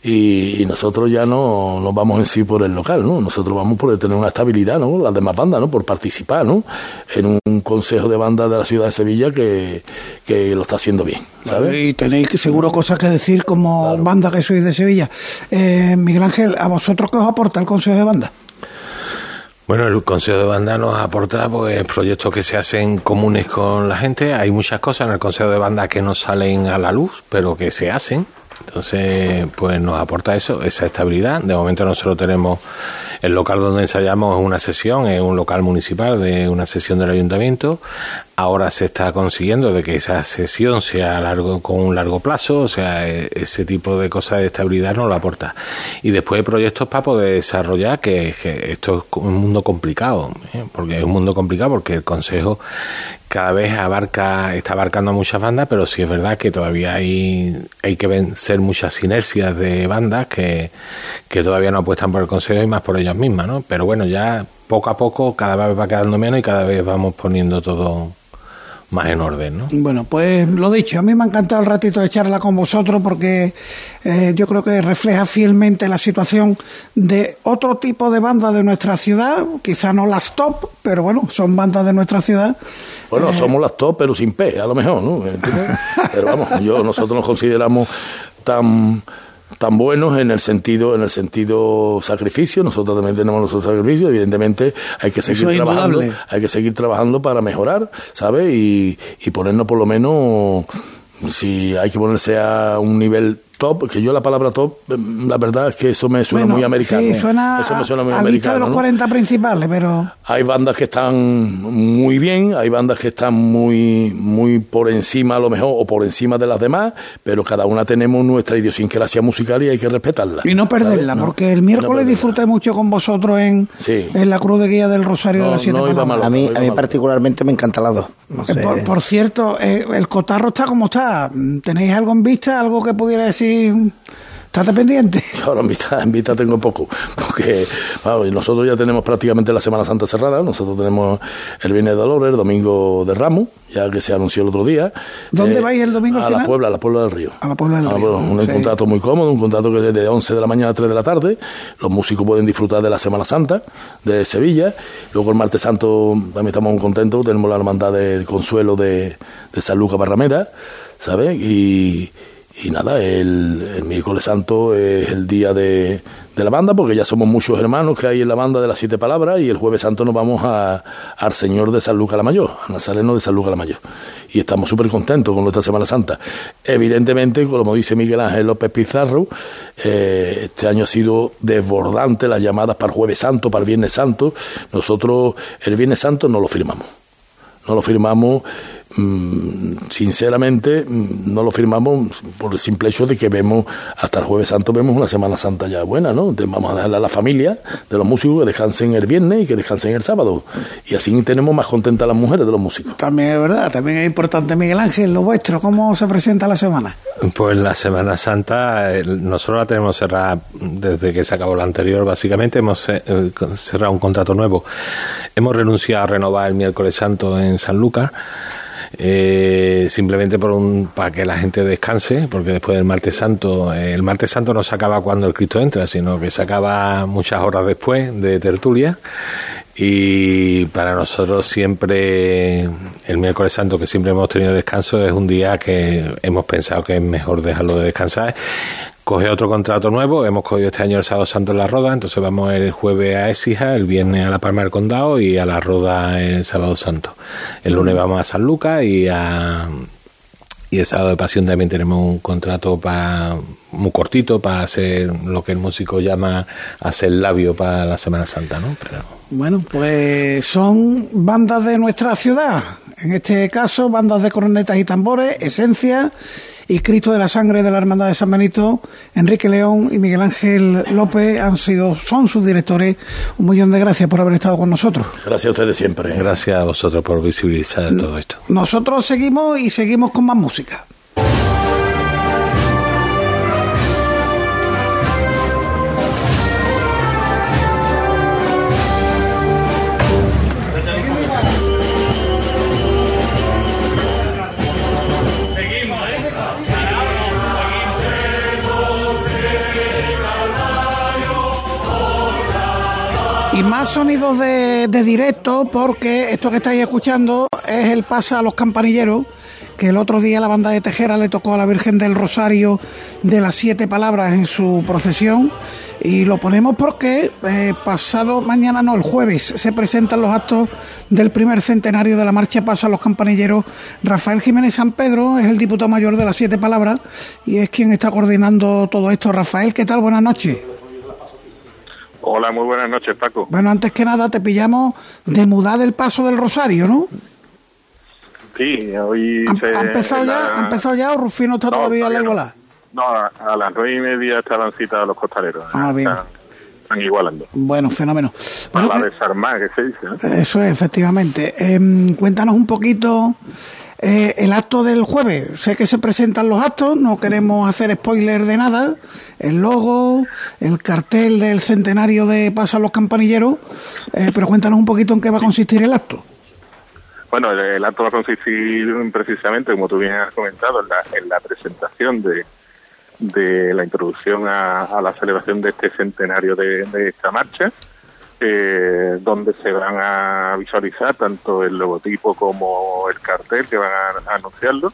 y, y nosotros ya no nos vamos en sí por el local, ¿no? Nosotros vamos por tener una estabilidad, ¿no? Las demás bandas, ¿no? Por participar, ¿no? En un consejo de bandas de la ciudad de Sevilla que, que lo está haciendo bien, ¿sabes?
Y tenéis seguro cosas que decir como banda que sois de Sevilla. Eh, Miguel Ángel, ¿a vosotros qué os aporta el Consejo de Banda?
Bueno, el Consejo de Banda nos aporta pues, proyectos que se hacen comunes con la gente. Hay muchas cosas en el Consejo de Banda que no salen a la luz, pero que se hacen. Entonces, pues nos aporta eso, esa estabilidad. De momento nosotros tenemos el local donde ensayamos una sesión, es un local municipal de una sesión del ayuntamiento. Ahora se está consiguiendo de que esa sesión sea largo con un largo plazo, o sea, e- ese tipo de cosas de estabilidad nos lo aporta. Y después hay proyectos para poder desarrollar, que, que esto es un mundo complicado, ¿eh? porque es un mundo complicado porque el Consejo cada vez abarca, está abarcando a muchas bandas, pero sí es verdad que todavía hay, hay que vencer muchas inercias de bandas que, que todavía no apuestan por el Consejo y más por ellas mismas, ¿no? Pero bueno, ya poco a poco cada vez va quedando menos y cada vez vamos poniendo todo más en orden, ¿no?
Bueno, pues lo dicho, a mí me ha encantado el ratito de charla con vosotros porque eh, yo creo que refleja fielmente la situación de otro tipo de bandas de nuestra ciudad, quizá no las top, pero bueno, son bandas de nuestra ciudad.
Bueno, somos las top, pero sin P, a lo mejor, ¿no? Pero vamos, yo, nosotros nos consideramos tan tan buenos en el sentido en el sentido sacrificio nosotros también tenemos nuestro sacrificio evidentemente hay que seguir
es
trabajando
indudable.
hay que seguir trabajando para mejorar ¿sabes? y, y ponernos por lo menos si hay que ponerse a un nivel top que yo la palabra top mm, la verdad es que eso me suena
Bueno,
muy americano
Sí, suena
eso me suena muy
a, a lista de
americano
los
¿no?
40 principales, pero
Hay bandas que están muy bien, hay bandas que están muy, muy por encima a lo mejor o por encima de las demás, pero cada una tenemos nuestra idiosincrasia musical y hay que respetarla.
y no perderla,
¿sabes? No,
porque el
no
miércoles
perderla.
disfruté mucho con vosotros en,
Sí.
en la Cruz de Guía del Rosario de
No,
las Siete
no iba
Palabras.
mal.
A mí, a mí
malo.
particularmente me encanta las dos. No
Eh,
sé.
Por, por cierto, eh, el cotarro está como está. ¿Tenéis algo en vista? ¿Algo que pudiera decir? ¿Estate pendiente?
Ahora en vista, en vista tengo poco, porque nosotros ya tenemos prácticamente la Semana Santa cerrada, nosotros tenemos el Viernes de Dolores, el Domingo de Ramos, ya que se anunció el otro día.
¿Dónde vais el domingo al
A la? Puebla, a la Puebla del Río.
A la Puebla del
Ah,
Río,
bueno, un
sí.
contrato muy cómodo, un contrato que es de 11 de la mañana a 3 de la tarde. Los músicos pueden disfrutar de la Semana Santa de Sevilla. Luego el martes santo también estamos muy contentos, tenemos la hermandad del Consuelo de, de San Lucas Barrameda, ¿sabes? Y, y nada, el, el miércoles santo es el día de, de la banda, porque ya somos muchos hermanos que hay en la banda de las siete palabras, y el jueves santo nos vamos a, al Señor de San Lucas la Mayor, al Nazareno de San Lucas la Mayor. Y estamos súper contentos con nuestra Semana Santa. Evidentemente, como dice Miguel Ángel López Pizarro, eh, este año ha sido desbordante las llamadas para el jueves santo, para el viernes santo. Nosotros el viernes santo no lo firmamos no lo firmamos, sinceramente, mm, no lo firmamos por el simple hecho de que vemos, hasta el Jueves Santo, vemos una Semana Santa ya buena, ¿no? Entonces vamos a dejarle a la familia de los músicos que descansen el viernes y que descansen el sábado. Y así tenemos más contentas a las mujeres de los músicos.
También es verdad, también es importante. Miguel Ángel, lo vuestro, ¿cómo se presenta la semana?
Pues la Semana Santa, nosotros la tenemos cerrada desde que se acabó la anterior, básicamente hemos eh, cerrado un contrato nuevo. Hemos renunciado a renovar el miércoles santo en San Lucas, eh, simplemente por un, para que la gente descanse, porque después del martes santo, eh, el martes santo no se acaba cuando el Cristo entra, sino que se acaba muchas horas después de tertulia. Y para nosotros siempre, el miércoles santo que siempre hemos tenido descanso, es un día que hemos pensado que es mejor dejarlo de descansar. Coge otro contrato nuevo, hemos cogido este año el sábado santo en la Roda, entonces vamos el jueves a Écija, el viernes a la Palma del Condado y a la Roda el sábado santo. El lunes vamos a San Lucas y a Y el sábado de pasión también tenemos un contrato para muy cortito para hacer lo que el músico llama hacer labio para la Semana Santa, ¿no? Pero...
Bueno, pues son bandas de nuestra ciudad. En este caso, bandas de cornetas y tambores, Esencia y Cristo de la Sangre de la Hermandad de San Benito, Enrique León y Miguel Ángel López han sido, son sus directores. Un millón de gracias por haber estado con nosotros.
Gracias a ustedes siempre.
Gracias a vosotros por visibilizar todo esto.
Nosotros seguimos y seguimos con más música. Y más sonidos de, directo porque esto que estáis escuchando es el pasa a los campanilleros que el otro día la banda de Tejera le tocó a la Virgen del Rosario de las siete palabras en su procesión y lo ponemos porque eh, pasado mañana no el jueves se presentan los actos del primer centenario de la marcha pasa a los campanilleros. Rafael Jiménez San Pedro es el diputado mayor de las siete palabras y es quien está coordinando todo esto. Rafael qué tal buenas noches
Hola, muy buenas noches, Paco.
Bueno, antes que nada te pillamos de mudar el paso del Rosario, ¿no?
Sí, hoy
¿Ha,
se,
ha empezado,
la...
ya, ¿Ha empezado ya o Rufino está
no,
todavía en la
no.
igualdad?
No, a, a las nueve y media estaban citados los costaleros.
Ah, bien.
Están, están igualando.
Bueno, fenómeno.
Para
Bueno,
la desarmar, que se dice. ¿no?
Eso es, efectivamente. Eh, cuéntanos un poquito eh, el acto del jueves. Sé que se presentan los actos, no queremos hacer spoiler de nada. El logo, el cartel del centenario de Pasa los Campanilleros, eh, pero cuéntanos un poquito en qué va a consistir el acto.
Bueno, el, acto va a consistir precisamente, como tú bien has comentado, en la, en la presentación de, de la introducción a, a, la celebración de este centenario de esta marcha, eh, donde se van a visualizar tanto el logotipo como el cartel que van a, anunciarlo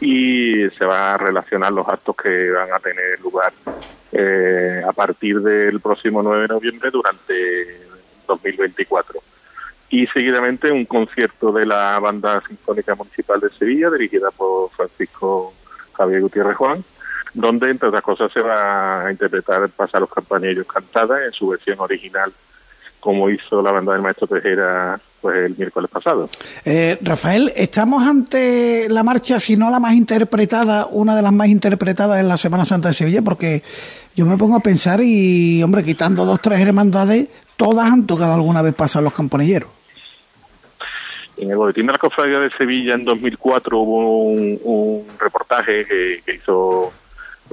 y se van a relacionar los actos que van a tener lugar eh, a partir del próximo 9 de noviembre durante 2024 y seguidamente un concierto de la Banda Sinfónica Municipal de Sevilla, dirigida por Francisco Javier Gutiérrez Juan, donde, entre otras cosas, se va a interpretar Pasar los Campanillos cantada en su versión original, como hizo la banda del maestro Tejera pues, el miércoles pasado.
Eh, Rafael, estamos ante la marcha, si no la más interpretada, una de las más interpretadas en la Semana Santa de Sevilla, porque yo me pongo a pensar y, hombre, quitando dos, tres hermandades, todas han tocado alguna vez Pasar los Campanilleros.
En el Boletín de la Cofradía de Sevilla en 2004 hubo un, un reportaje que, que hizo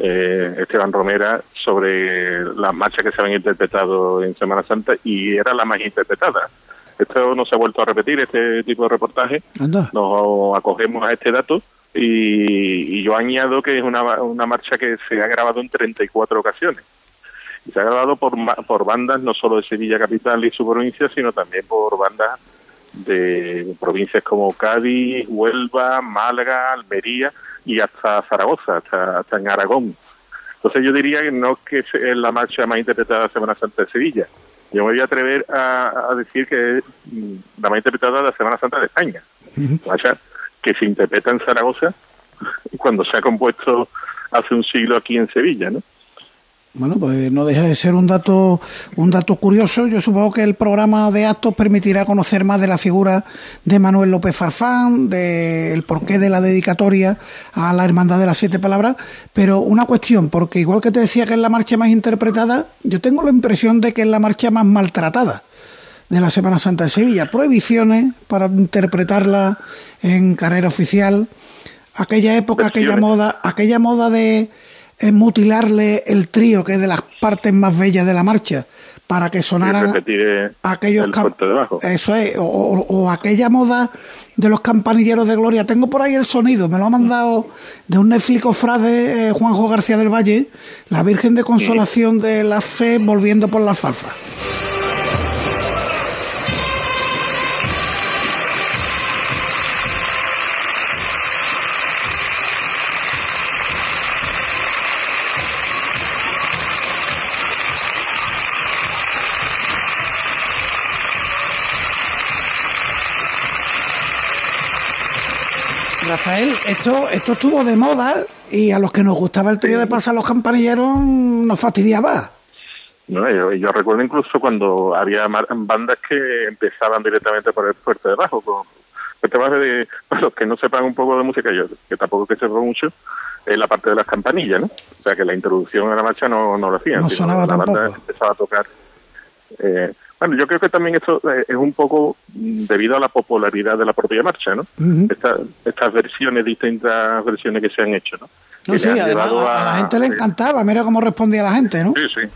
eh, Esteban Romera sobre las marchas que se habían interpretado en Semana Santa y era la más interpretada. Esto no se ha vuelto a repetir, este tipo de reportaje.
Anda.
Nos acogemos a este dato y, y yo añado que es una, una marcha que se ha grabado en 34 ocasiones. Y se ha grabado por, por bandas no solo de Sevilla Capital y su provincia, sino también por bandas de provincias como Cádiz, Huelva, Málaga, Almería y hasta Zaragoza, hasta, hasta en Aragón. Entonces yo diría que no que es la marcha más interpretada de Semana Santa de Sevilla. Yo me voy a atrever a, a decir que es la más interpretada de la Semana Santa de España. Uh -huh. Marcha que se interpreta en Zaragoza cuando se ha compuesto hace un siglo aquí en Sevilla, ¿no?
Bueno, pues no deja de ser un dato, un dato curioso. Yo supongo que el programa de actos permitirá conocer más de la figura de Manuel López Farfán, del porqué de la dedicatoria a la Hermandad de las Siete Palabras. Pero una cuestión, porque igual que te decía que es la marcha más interpretada, yo tengo la impresión de que es la marcha más maltratada de la Semana Santa de Sevilla. Prohibiciones para interpretarla en carrera oficial. Aquella época, aquella moda, aquella moda de es mutilarle el trío, que es de las partes más bellas de la marcha, para que sonaran aquellos Eso es, o, o, aquella moda de los campanilleros de gloria. Tengo por ahí el sonido, me lo ha mandado de un Netflix frade eh, Juanjo García del Valle, la Virgen de Consolación de la Fe volviendo por las falfas. Rafael, esto, esto estuvo de moda y a los que nos gustaba el trío de Pasa los Campanilleros nos fastidiaba.
No, yo, yo recuerdo incluso cuando había bandas que empezaban directamente por el fuerte de bajo, con de para los que no sepan un poco de música, yo que tampoco que sepa mucho, es la parte de las campanillas, ¿no? O sea que la introducción a la marcha no, no lo hacían,
No
sino
sonaba
la banda
tampoco.
empezaba a tocar. Eh, bueno, yo creo que también esto eh, es un poco mm, debido a la popularidad de la propia marcha, ¿no? Esta- estas versiones, distintas versiones que se han hecho, ¿no?
Sí, además a, la gente le encantaba, mira cómo respondía la gente, ¿no?
Sí, sí.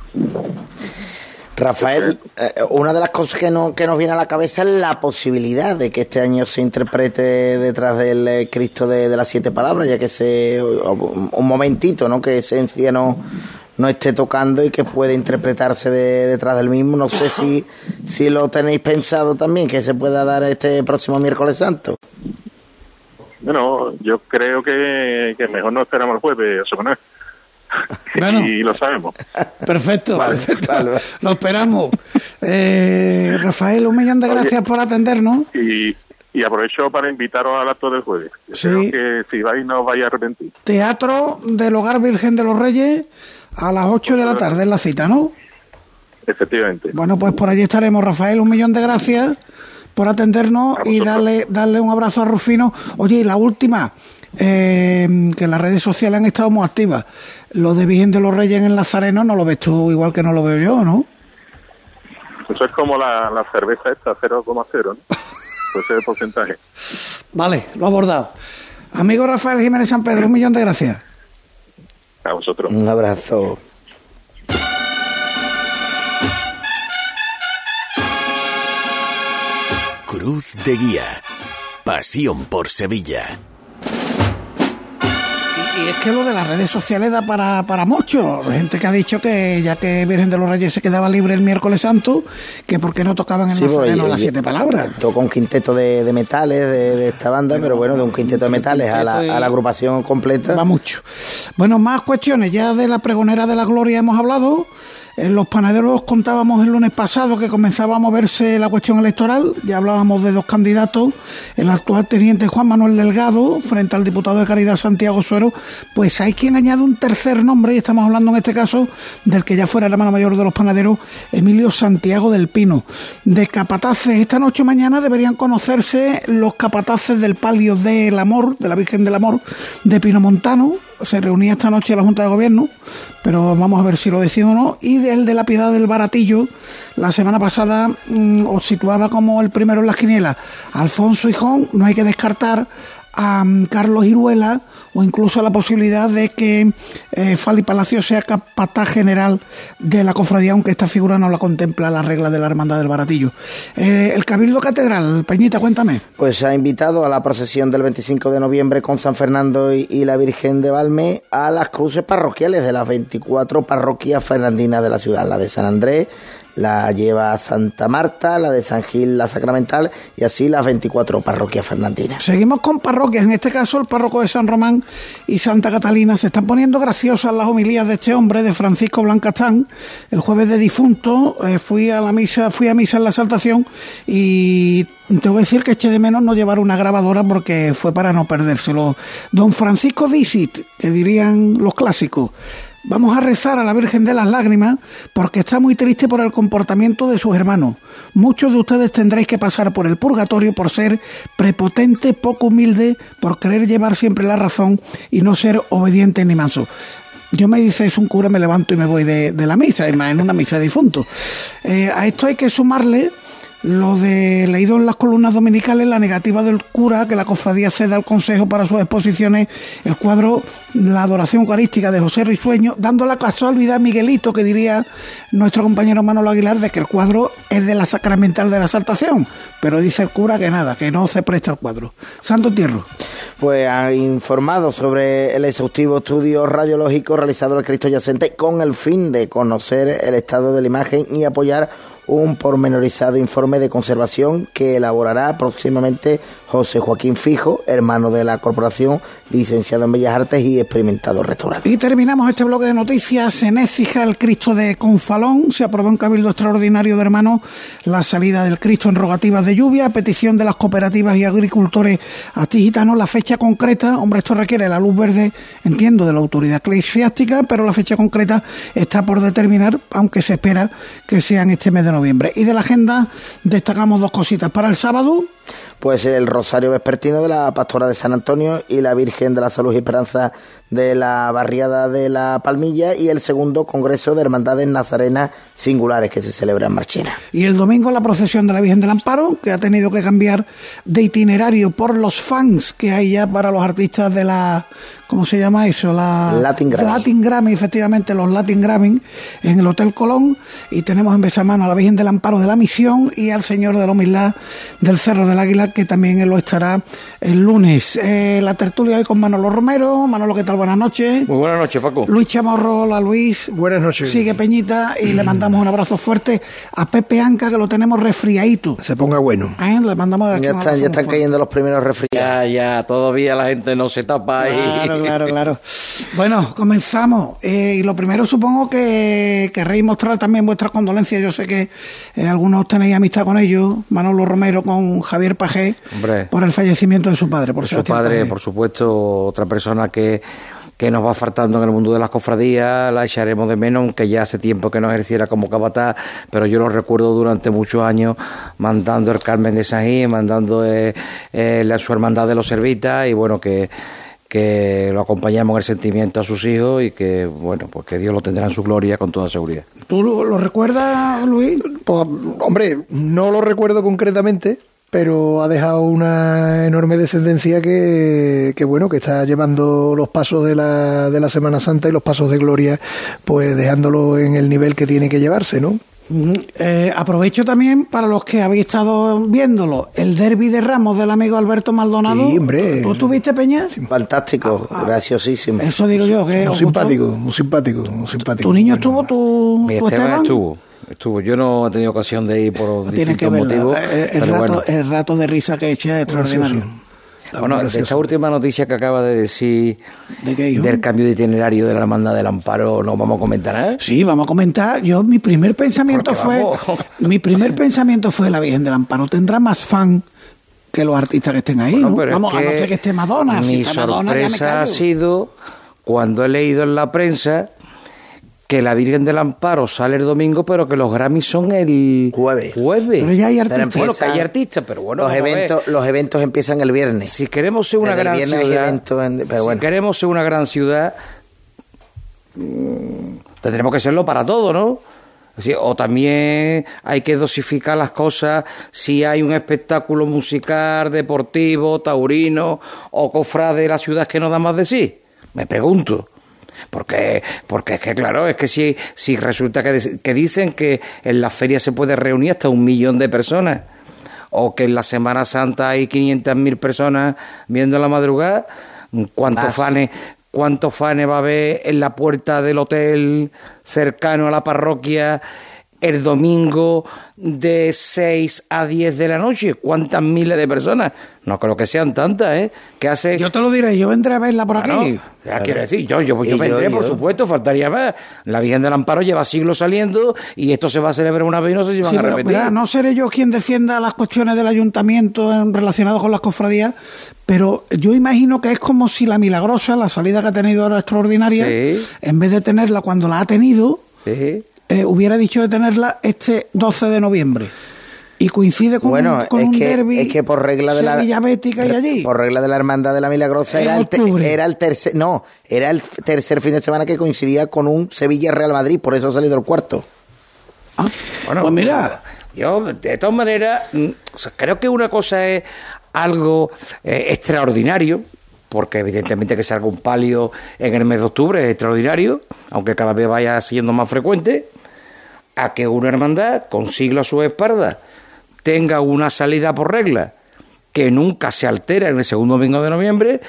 Rafael, eh, una de las cosas que, no, que nos viene a la cabeza es la posibilidad de que este año se interprete detrás del eh, Cristo de, de las siete palabras, ya que se un un momentito, ¿no? Que Esencia no, no esté tocando y que puede interpretarse de- detrás del mismo. No sé si, si lo tenéis pensado también, que se pueda dar este próximo miércoles santo.
Bueno, yo creo que, que mejor no esperamos el jueves, José Manuel.
Bueno.
y lo sabemos.
Perfecto,
Vale,
perfecto.
vale, vale.
Lo esperamos. Eh, Rafael, un millón de
Oye.
gracias por atendernos.
Y, y aprovecho para invitaros al acto del jueves. Yo
Sí.
Creo que si vais no os vais a arrepentir.
Teatro del Hogar Virgen de los Reyes a las 8 de la tarde es la cita, ¿no?
Efectivamente.
Bueno, pues por allí estaremos, Rafael. Un millón de gracias por atendernos y darle, darle un abrazo a Rufino. Oye, y la última, eh, que las redes sociales han estado muy activas. Lo de Virgen de los Reyes en el Nazareno no lo ves tú igual que no lo veo yo, ¿no?
Eso es como la, la cerveza esta, 0,0, ¿no? Pues ese es el porcentaje.
Vale, lo ha abordado. Amigo Rafael Jiménez San Pedro, un millón de gracias.
A vosotros.
Un abrazo.
Cruz de Guía. Pasión por Sevilla.
Y, es que lo de las redes sociales da para, para mucho. Gente que ha dicho que ya que Virgen de los Reyes se quedaba libre el miércoles santo, que por qué no tocaban en
Sí,
el Nazareno
porque-
las siete palabras.
Toca un quinteto de, de metales de, de esta banda, pero bueno, de un quinteto de metales a la, a la agrupación completa.
Va mucho. Bueno, más cuestiones. Ya de la pregonera de la gloria hemos hablado. Los panaderos contábamos el lunes pasado que comenzaba a moverse la cuestión electoral. Ya hablábamos de dos candidatos. El actual teniente Juan Manuel Delgado frente al diputado de Caridad Santiago Suero. Pues hay quien añade un tercer nombre y estamos hablando en este caso del que ya fuera el hermano mayor de los panaderos, Emilio Santiago del Pino. De capataces, esta noche o mañana deberían conocerse los capataces del palio del amor, de la Virgen del Amor, de Pino Montano. Se reunía esta noche la Junta de Gobierno, pero vamos a ver si lo deciden o no. Y del de la Piedad del Baratillo, la semana pasada mm, os situaba como el primero en las quinielas. Alfonso Hijón, no hay que descartar a mm, Carlos Iruela o incluso la posibilidad de que eh, Palacio sea capataz general de la cofradía, aunque esta figura no la contempla la regla de la Hermandad del Baratillo. Eh, el Cabildo Catedral, Peñita, cuéntame.
Pues ha invitado a la procesión del 25 de noviembre con San Fernando y, y la Virgen de Valme a las cruces parroquiales de las 24 parroquias fernandinas de la ciudad, la de San Andrés, la lleva Santa Marta, la de San Gil, la Sacramental y así las 24 parroquias fernandinas.
Seguimos con parroquias, en este caso el párroco de San Román y Santa Catalina. Se están poniendo graciosas las homilías de este hombre, de Francisco Blancastán. El jueves de difunto eh, fui a la misa, fui a misa en la Saltación y te voy a decir que eché de menos no llevar una grabadora porque fue para no perdérselo. Don Francisco Dicit, que dirían los clásicos. Vamos a rezar a la Virgen de las Lágrimas porque está muy triste por el comportamiento de sus hermanos. Muchos de ustedes tendréis que pasar por el purgatorio por ser prepotente, poco humilde, por querer llevar siempre la razón y no ser obediente ni manso. Yo me dice es un cura, me levanto y me voy de, la misa, y más en una misa de difunto. Eh, a esto hay que sumarle lo de leído en las columnas dominicales, la negativa del cura que la cofradía ceda al consejo para sus exposiciones, el cuadro La adoración eucarística de José Risueño, dando la casualidad Miguelito, que diría nuestro compañero Manolo Aguilar, de que el cuadro es de la sacramental de la saltación, pero dice el cura que nada, que no se presta el cuadro. Santo Tierro.
Pues ha informado sobre el exhaustivo estudio radiológico realizado al Cristo Yacente con el fin de conocer el estado de la imagen y apoyar un pormenorizado informe de conservación que elaborará próximamente José Joaquín Fijo, hermano de la corporación, licenciado en Bellas Artes y experimentado restaurador.
Y terminamos este bloque de noticias en Écija, el Cristo de Confalón. Se aprobó en Cabildo Extraordinario de Hermanos la salida del Cristo en rogativas de lluvia, petición de las cooperativas y agricultores antigitanos. La fecha concreta, hombre, esto requiere la luz verde, entiendo, de la autoridad eclesiástica, pero la fecha concreta está por determinar, aunque se espera que sea en este mes de noviembre. Y de la agenda destacamos dos cositas. Para el sábado,
pues el Rosario Vespertino de la Pastora de San Antonio y la Virgen de la Salud y Esperanza de la Barriada de la Palmilla y el segundo Congreso de Hermandades Nazarenas Singulares que se celebra en Marchena.
Y el domingo la procesión de la Virgen del Amparo, que ha tenido que cambiar de itinerario por los fans que hay ya para los artistas de la ¿cómo se llama eso? La
Latin Grammy.
Latin Grammy, efectivamente, los Latin Grammy en el Hotel Colón y tenemos en besamano a la Virgen del Amparo de la Misión y al Señor de la Humildad del Cerro del Águila, que también él lo estará el lunes. Eh, la tertulia hoy con Manolo Romero. Manolo, ¿qué tal? Buenas noches.
Muy buenas noches, Paco.
Luis Chamorro, hola Luis.
Buenas noches.
Sigue Peñita y le mandamos un abrazo fuerte a Pepe Anca, que lo tenemos resfriadito.
Se ponga bueno.
¿Eh? Le mandamos
Ya
abrazo
ya están cayendo los primeros resfriados.
Ya, ya, todavía la gente no se tapa y...
Claro, claro, claro. Bueno, comenzamos. Eh, y lo primero supongo que querréis mostrar también vuestras condolencias. Yo sé que eh, algunos tenéis amistad con ellos, Manolo Romero con Javier Pajé,
Hombre.
por el fallecimiento de su padre. Por
Por su padre,
Pajé.
por supuesto, otra persona que, que nos va faltando en el mundo de las cofradías, la echaremos de menos, aunque ya hace tiempo que no ejerciera como capataz, pero yo lo recuerdo durante muchos años mandando el Carmen de Sají, mandando eh, eh, la, su hermandad de los Servitas, y bueno, que que lo acompañamos en el sentimiento a sus hijos y que, bueno, pues que Dios lo tendrá en su gloria con toda seguridad.
¿Tú lo, lo recuerdas, Luis?
Pues, hombre, no lo recuerdo concretamente, pero ha dejado una enorme descendencia que, que bueno, que está llevando los pasos de la, de la Semana Santa y los pasos de gloria, pues dejándolo en el nivel que tiene que llevarse, ¿no?
Eh, aprovecho también para los que habéis estado viéndolo, el derby de Ramos del amigo Alberto Maldonado.
Sí, hombre.
¿Tú tuviste, Peña?
Fantástico, graciosísimo.
Eso digo yo, que
Muy simpático, muy simpático, muy simpático.
¿Tu niño
Bueno,
estuvo, tu,
Mi
tu
Esteban
Esteban?
estuvo, estuvo. Yo no he tenido ocasión de ir por
Tienes
distintos motivos,
El, el rato,
bueno.
el rato de risa que echa es extraordinario.
Bueno,
gracioso.
esta última noticia que acaba de decir
¿De qué, hijo?
del cambio de itinerario de la hermandad del Amparo, no vamos a comentar nada.
Sí, vamos a comentar. Yo, mi primer pensamiento fue. Mi primer pensamiento fue la Virgen del Amparo. Tendrá más fan que los artistas que estén ahí,
Bueno,
¿no?
pero es
Vamos, a no ser que esté Madonna. Si
Mi
Madonna, me
sorpresa ha sido cuando he leído en la prensa que la Virgen del Amparo sale el domingo, pero que los Grammys son el
Jueves.
jueves.
Pero ya hay artistas.
Bueno, que hay artistas, pero bueno,
los eventos, los eventos empiezan el viernes.
Si queremos ser una
Desde
gran
viernes hay
ciudad,
eventos en- pero
si
bueno.
queremos ser una gran ciudad, mm, tendremos que serlo para todo, ¿no? Es decir, o también hay que dosificar las cosas si hay un espectáculo musical, deportivo, taurino o cofrade de la ciudad que no da más de sí. Me pregunto. Porque, porque es que, claro, es que si, si resulta que, que dicen que en la feria se puede reunir hasta un millón de personas, o que en la Semana Santa hay 500.000 personas viendo la madrugada, ¿cuántos fanes, ¿cuántos fanes va a haber en la puerta del hotel cercano a la parroquia el domingo de 6 a 10 de la noche? ¿Cuántas miles de personas? No creo que sean tantas, ¿eh? ¿Qué hace?
Yo te lo diré, yo vendré a verla por
Claro,
aquí.
ya quiero decir, yo, yo, yo
yo,
vendré,
y
por
yo.
supuesto, faltaría más. La Virgen del Amparo lleva siglos saliendo y esto se va a celebrar una vez y no sé si van
Sí,
a
pero
repetir.
mira, no seré yo quien defienda las cuestiones del ayuntamiento en- relacionadas con las cofradías, pero yo imagino que es como si la milagrosa, la salida que ha tenido ahora extraordinaria,
Sí.
en vez de tenerla cuando la ha tenido,
Sí.
Eh, hubiera dicho de tenerla este 12 de noviembre. Y coincide con
Bueno,
un, con
es
un
que,
derbi
es que por regla de la
Sevilla Bética y allí.
por regla de la hermandad de la Milagrosa era el, te- era el tercer no era el tercer fin de semana que coincidía con un Sevilla Real Madrid por eso ha salido el cuarto
Ah, pues mira,
Yo, de todas maneras, mm, o sea, creo que una cosa es algo eh, extraordinario, porque evidentemente que salga un palio en el mes de octubre es extraordinario, aunque cada vez vaya siendo más frecuente, a que una hermandad con siglo a su espalda tenga una salida por regla que nunca se altera en el segundo domingo de noviembre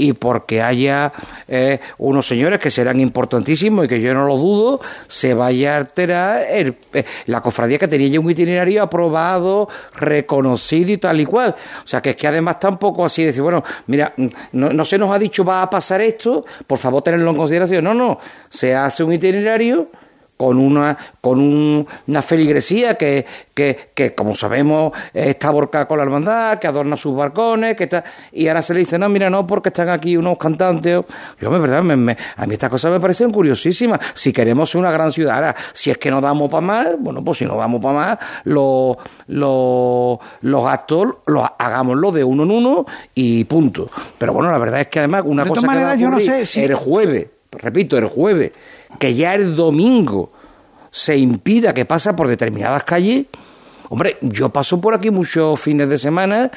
y porque haya eh, unos señores que serán importantísimos y que yo no lo dudo, se vaya a alterar el, eh, la cofradía que tenía ya un itinerario aprobado, reconocido y tal y cual. O sea, que es que además tampoco así decir, bueno, mira, no, no se nos ha dicho va a pasar esto, por favor tenerlo en consideración. No, no, se hace un itinerario con una con un- una feligresía que, que, que, como sabemos está borcada con la hermandad, que adorna sus balcones, que está y ahora se le dice no mira no porque están aquí unos cantantes. Yo me verdad me- me- a mí estas cosas me parecen curiosísimas. Si queremos ser una gran ciudad, ahora si es que no damos para más, bueno pues si no damos para más los los los actos los hagámoslo de uno en uno y punto. Pero bueno la verdad es que además una
De
cosa que va a
maneras, yo no sé si-
el jueves, repito, el jueves, que ya el domingo se impida que pasa por determinadas calles, hombre, yo paso por aquí muchos fines de semana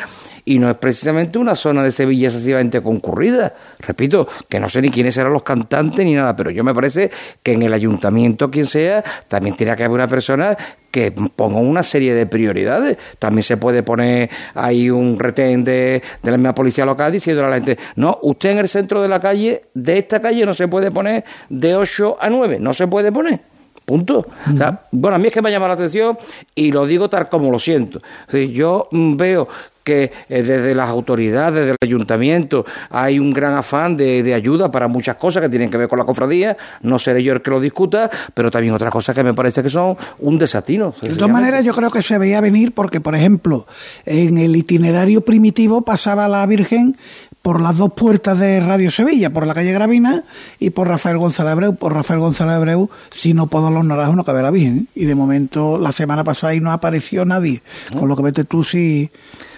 y no es precisamente una zona de Sevilla excesivamente concurrida. Repito, que no sé ni quiénes serán los cantantes ni nada, pero yo me parece que en el ayuntamiento, quien sea, también tiene que haber una persona que ponga una serie de prioridades. También se puede poner ahí un retén de, de la misma policía local diciendo a la gente, no, usted en el centro de la calle, de esta calle no se puede poner de 8 a 9, no se puede poner. Punto. O sea, bueno, a mí es que me llama la atención y lo digo tal como lo siento. Decir, yo mm, veo que eh, desde las autoridades, desde el ayuntamiento, hay un gran afán de, de ayuda para muchas cosas que tienen que ver con la cofradía. No seré yo el que lo discuta, pero también otras cosas que me parece que son un desatino.
De todas maneras, yo creo que se veía venir porque, por ejemplo, en el itinerario primitivo pasaba la Virgen por las dos puertas de Radio Sevilla, por la calle Gravina y por Rafael González Abreu. Por Rafael González Abreu, si no puedo los naranjos, no cabe la Virgen. Y de momento, la semana pasada ahí no apareció nadie. Con lo que vete tú si...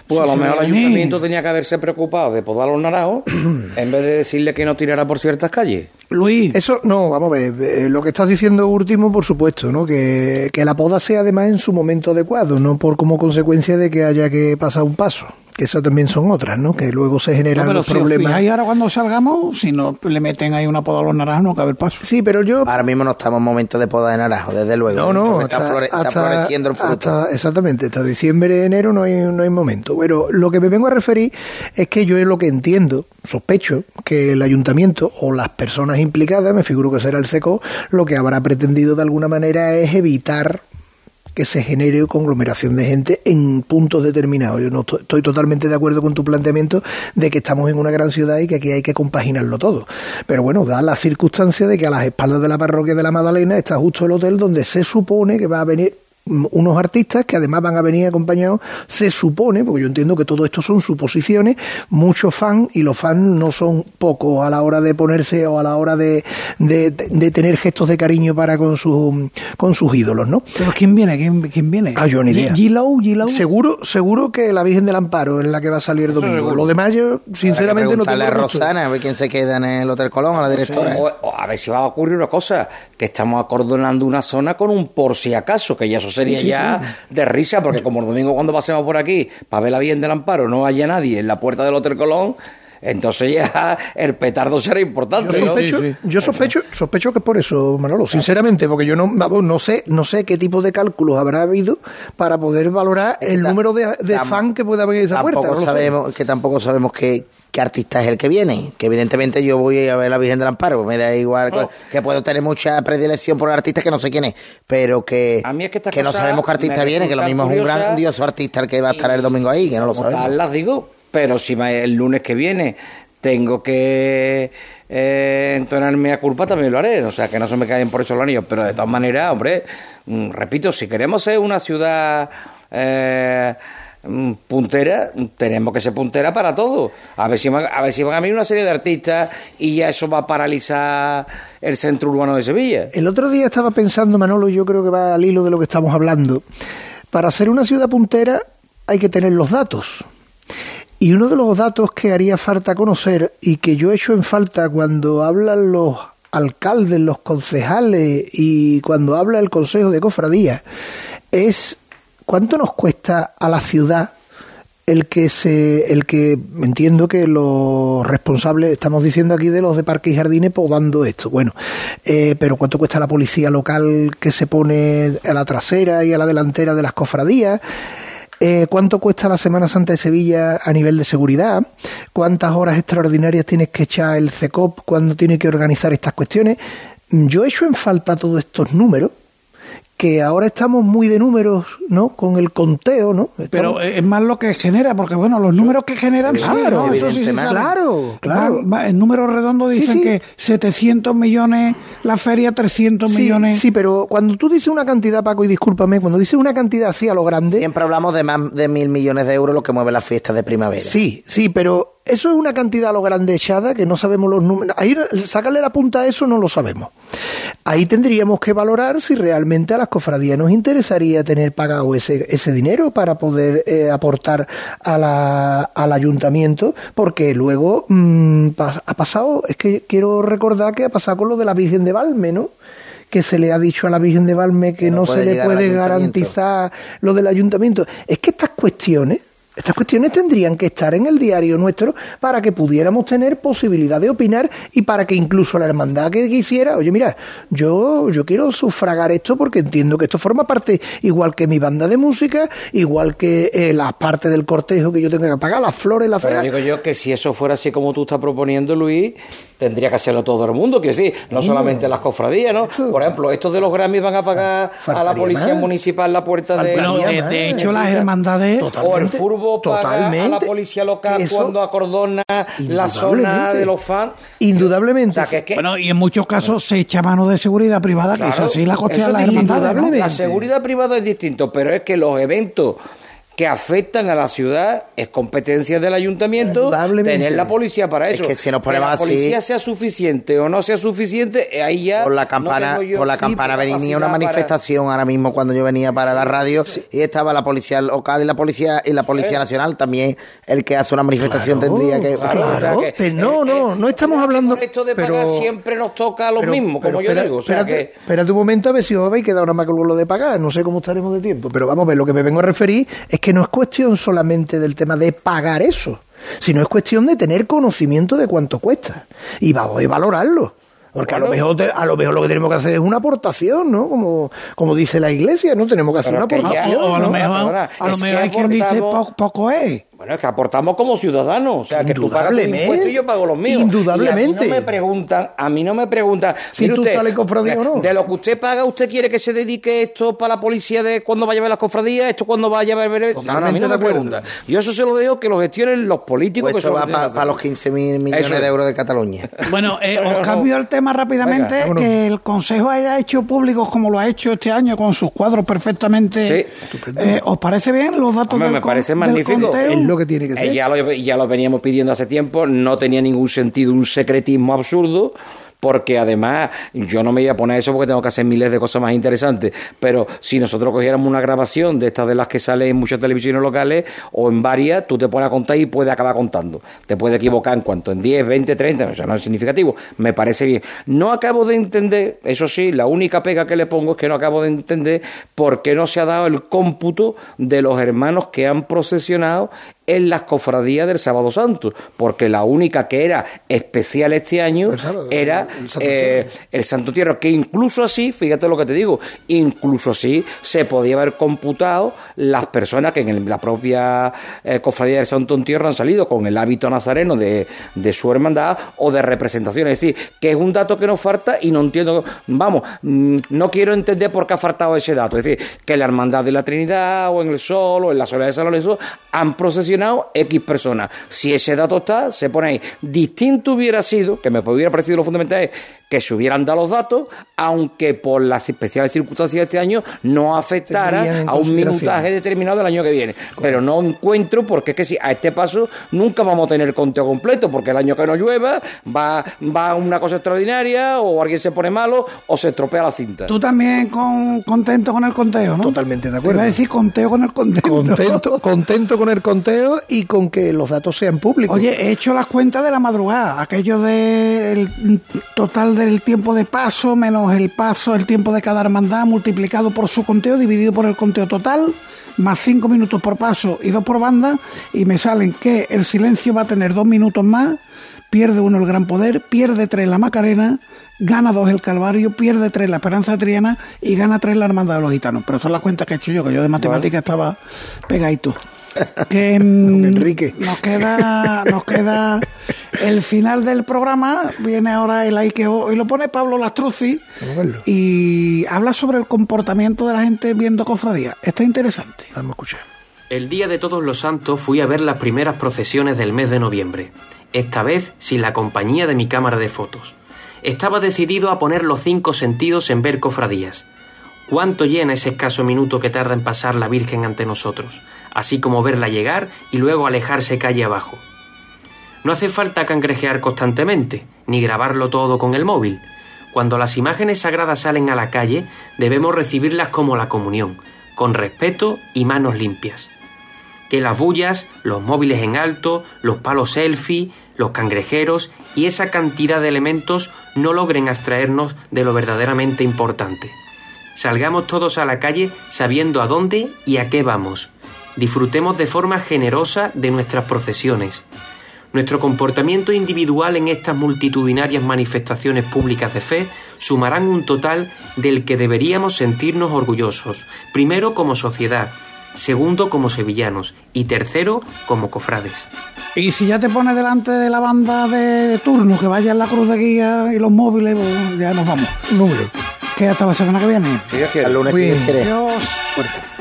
Pues a lo mejor el ayuntamiento tenía que haberse preocupado de podar los naranjos en vez de decirle que no tirara por ciertas calles.
Luis,
Eso, no, vamos a ver, eh, lo que estás diciendo último, por supuesto, ¿no? Que, que la poda sea además en su momento adecuado, no por como consecuencia de que haya que pasar un paso, que esas también son otras, ¿no? Que luego se generan
no, pero
los
si os
problemas.
fijáis ahora cuando salgamos, si no le meten ahí una poda a los naranjos, no cabe el paso.
Sí, pero yo
Ahora mismo no estamos en momento de poda de naranjo, desde luego.
No, no,
está,
hasta,
flore- está floreciendo el fruto.
hasta- exactamente, hasta diciembre, enero no hay, no hay momento. Pero lo que me vengo a referir es que yo es lo que entiendo, sospecho, que el ayuntamiento o las personas implicadas, me figuro que será el SECO, lo que habrá pretendido de alguna manera es evitar que se genere conglomeración de gente en puntos determinados. Yo no estoy, totalmente de acuerdo con tu planteamiento de que estamos en una gran ciudad y que aquí hay que compaginarlo todo. Pero bueno, da la circunstancia de que a las espaldas de la parroquia de la Magdalena está justo el hotel donde se supone que va a venir unos artistas que además van a venir acompañados, se supone, porque yo entiendo que todo esto son suposiciones, muchos fans, y los fans no son pocos a la hora de ponerse o a la hora de, de, de tener gestos de cariño para con, sus con sus ídolos, ¿no?
Pero ¿quién viene? ¿Quién, quién viene?
Ah, yo ni idea.
G-Low, G-Low.
Seguro, seguro que la Virgen del Amparo es la que va a salir el domingo. Lo demás yo, sinceramente, no tengo
a. Rosana a ver quién se queda en el Hotel Colón, a la directora.
O, o a ver si va a ocurrir una cosa, que estamos acordonando una zona con un por si acaso, que ya eso sería ya de risa, porque como el domingo cuando pasemos por aquí, para ver la bien del amparo, no haya nadie en la puerta del Hotel Colón, entonces ya el petardo será importante.
Yo
¿no?
sospecho, yo sospecho, sospecho que es por eso, Manolo, sinceramente, porque yo no, vamos, no sé, no sé qué tipo de cálculos habrá habido para poder valorar el número de, de fan que pueda haber en esa puerta. no sé.
sabemos que tampoco sabemos qué, qué artista es el que viene que evidentemente yo voy a ver la Virgen del Amparo me da igual que puedo tener mucha predilección por el artista que no sé quién es pero que
A mí es que
no sabemos qué artista viene que lo mismo es un grandioso artista el que va a estar el domingo ahí que no lo
tal,
sabemos
las digo, pero si el lunes que viene tengo que eh, entonarme a culpa, también lo haré. O sea, que no se me caen por eso los anillos. Pero de todas maneras, hombre, mm, repito, si queremos ser una ciudad eh, puntera, tenemos que ser puntera para todo. A ver, si van, a ver si van a venir una serie de artistas y ya eso va a paralizar el centro urbano de Sevilla.
El otro día estaba pensando, Manolo, yo creo que va al hilo de lo que estamos hablando. Para ser una ciudad puntera hay que tener los datos. Y uno de los datos que haría falta conocer y que yo echo en falta cuando hablan los alcaldes, los concejales y cuando habla el Consejo de Cofradía es cuánto nos cuesta a la ciudad el que se el que entiendo que los responsables estamos diciendo aquí de los de parques y jardines podando esto bueno eh, pero cuánto cuesta la policía local que se pone a la trasera y a la delantera de las cofradías eh, cuánto cuesta la Semana Santa de Sevilla a nivel de seguridad, cuántas horas extraordinarias tienes que echar el CECOP cuando tiene que organizar estas cuestiones. Yo echo en falta todos estos números que ahora estamos muy de números, ¿no? Con el conteo, ¿no?
Pero es más lo que genera, porque bueno, los números que generan,
Claro,
sí, ¿no? Eso sí se sabe.
Claro, claro.
Va- va- en números redondos
Sí,
dicen
sí.
que 700 millones la feria, 300
Sí,
millones.
sí, pero cuando tú dices una cantidad, Paco, y discúlpame, cuando dices una cantidad así a lo grande,
Siempre hablamos de más de mil millones de euros lo que mueve las fiestas de primavera.
Sí, sí, pero eso es una cantidad a lo grande echada que no sabemos los números. Ahí sacarle la punta a eso no lo sabemos. Ahí tendríamos que valorar si realmente a las cofradías nos interesaría tener pagado ese, ese dinero para poder eh, aportar a la- al ayuntamiento, porque luego mm, ha pasado, es que quiero recordar que ha pasado con lo de la Virgen de Valme, ¿no? que se le ha dicho a la Virgen de Valme que
no
no, se le puede garantizar lo del ayuntamiento. Es que estas cuestiones, estas cuestiones tendrían que estar en el diario nuestro para que pudiéramos tener posibilidad de opinar y para que incluso la hermandad que quisiera, oye, mira, yo, yo quiero sufragar esto porque entiendo que esto forma parte, igual que mi banda de música, igual que eh, la parte del cortejo que yo tenga que pagar, las flores, las
Pero
ceras.
digo yo que si eso fuera así como tú estás proponiendo, Luis, tendría que hacerlo todo el mundo, que sí, no solamente las cofradías, ¿no? Por ejemplo, estos de los Grammys van a pagar a la policía
más.
municipal la puerta de...
Bueno,
Faltaría
de, hecho, las hermandades.
O el
Totalmente,
paga a la policía local
Eso-
cuando acordona la zona de los fans.
Indudablemente.
O sea, que es que-
Bueno, y en muchos casos se echa mano de seguridad privada, que eso sí la costea. ¿no?
indudable.
La seguridad privada es distinto, pero es que los eventos que afectan a la ciudad es competencia del ayuntamiento tener la policía para
Es
eso.
que si nos ponemos
la
así-
policía sea suficiente o no sea suficiente, eh, ahí ya
Por la
no
campana,
yo
por la
sí,
campana venía una
para-
manifestación ahora mismo cuando yo venía para la radio y estaba la policía local y la policía y la policía nacional también el que hace una manifestación tendría que
Claro,
Claro,
que-
pero no, no, no estamos hablando.
Esto de
pero-
pagar siempre nos toca a los
pero-
mismos,
pero
como yo digo. O sea
espérate,
que
espérate un momento a ver si os habéis quedado nada más con lo de pagar. No sé cómo estaremos de tiempo. Pero vamos a ver, lo que me vengo a referir es que no es cuestión solamente del tema de pagar eso, sino es cuestión de tener conocimiento de cuánto cuesta. Y valorarlo. Porque a lo, mejor te- a lo mejor lo que tenemos que hacer es una aportación, ¿no? Como, como dice la iglesia, ¿no? Tenemos que hacer una
ya-
aportación.
O, a lo mejor, a lo
es
mejor
que
hay quien dice
aportamos-
po- poco es.
Bueno, es que aportamos como ciudadanos, o sea, que tú pagas tus impuestos y yo pago los míos.
Indudablemente.
Y a mí no me preguntan, a mí no me preguntan,
Si tú
usted,
sales cofradía o no.
De lo que usted paga, ¿usted quiere que se dedique esto para la policía de cuando vaya a ver las cofradías, esto cuando vaya a ver... No, no, a mí
Totalmente
no
de
me
acuerdo.
preguntan. Yo eso se lo dejo que lo gestionen los políticos
Pues
que
esto
son
va
los que
para los 15 mil millones
Eso
de euros de Cataluña.
Bueno, eh, os cambio el tema rápidamente,
Venga,
que el Consejo haya hecho públicos como lo ha hecho este año, con sus cuadros perfectamente...
Sí.
Eh, ¿Os parece bien los datos
Hombre,
del,
me
con-
parece
del
magnífico.
conteo?
Es lo que tiene que
Eh,
ser.
ya, lo, ya lo veníamos pidiendo hace tiempo, no tenía ningún sentido un secretismo absurdo, porque además yo no me iba a poner eso porque tengo que hacer miles de cosas más interesantes, pero si nosotros cogiéramos una grabación de estas de las que sale en muchas televisiones locales o en varias, tú te pones a contar y puedes acabar contando. Te puedes equivocar en cuanto en 10, 20, 30, eso no es significativo, me parece bien. No acabo de entender, eso sí, la única pega que le pongo es que no acabo de entender por qué no se ha dado el cómputo de los hermanos que han procesionado en las cofradías del Sábado Santo, porque la única que era especial este año
El sábado,
era
el Santo
eh, el Santo Tierra, que incluso así, fíjate lo que te digo, incluso así se podía haber computado las personas que en el- la propia eh, cofradía del Santo Entierro han salido con el hábito nazareno de, de su hermandad o de representación. Es decir, que es un dato que nos falta y no entiendo, vamos, mm, no quiero entender por qué ha faltado ese dato. Es decir, que la hermandad de la Trinidad o en el Sol o en la Soledad de San Lorenzo han X personas. Si ese dato está, se pone ahí. Distinto hubiera sido, que me hubiera parecido lo fundamental es que se hubieran dado los datos, aunque por las especiales circunstancias de este año no afectara a un minutaje determinado del año que viene. Pero no encuentro, porque es que si a este paso nunca vamos a tener conteo completo, porque el año que no llueva va, va una cosa extraordinaria, o alguien se pone malo, o se estropea la cinta.
Tú también con, contento con el conteo, ¿no?
Totalmente de
Te
acuerdo.
iba a decir conteo con el conteo.
Contento, contento con el conteo y con que los datos sean públicos.
Oye, he hecho las cuentas de la madrugada, aquello del total del tiempo de paso menos el paso, el tiempo de cada hermandad multiplicado por su conteo, dividido por el conteo total, más cinco minutos por paso y dos por banda, y me salen que el silencio va a tener dos minutos más, pierde uno el Gran Poder, pierde tres la Macarena, gana dos el Calvario, pierde tres la Esperanza Triana y gana tres la Hermandad de los Gitanos. Pero son las cuentas que he hecho yo, que yo de matemáticas estaba pegadito. Que mm,
Enrique.
nos queda, nos queda el final del programa, viene ahora el que hoy lo pone Pablo Lastruzzi
Vamos a verlo.
y habla sobre el comportamiento de la gente viendo cofradía. Está interesante.
Vamos a escuchar.
El día de Todos los Santos fui a ver las primeras procesiones del mes de noviembre, esta vez sin la compañía de mi cámara de fotos. Estaba decidido a poner los cinco sentidos en ver cofradías. ¿Cuánto llena ese escaso minuto que tarda en pasar la Virgen ante nosotros, así como verla llegar y luego alejarse calle abajo? No hace falta cangrejear constantemente, ni grabarlo todo con el móvil. Cuando las imágenes sagradas salen a la calle, debemos recibirlas como la comunión, con respeto y manos limpias. Que las bullas, los móviles en alto, los palos selfie, los cangrejeros y esa cantidad de elementos no logren abstraernos de lo verdaderamente importante. Salgamos todos a la calle sabiendo a dónde y a qué vamos. Disfrutemos de forma generosa de nuestras procesiones. Nuestro comportamiento individual en estas multitudinarias manifestaciones públicas de fe sumarán un total del que deberíamos sentirnos orgullosos, primero como sociedad, segundo como sevillanos y tercero como cofrades.
Y si ya te pones delante de la banda de turno que vaya en la cruz de guía y los móviles, pues ya nos vamos.
Número.
Que hasta la semana que viene.
Al lunes, si Dios quiere.
Adiós.
Fuerte.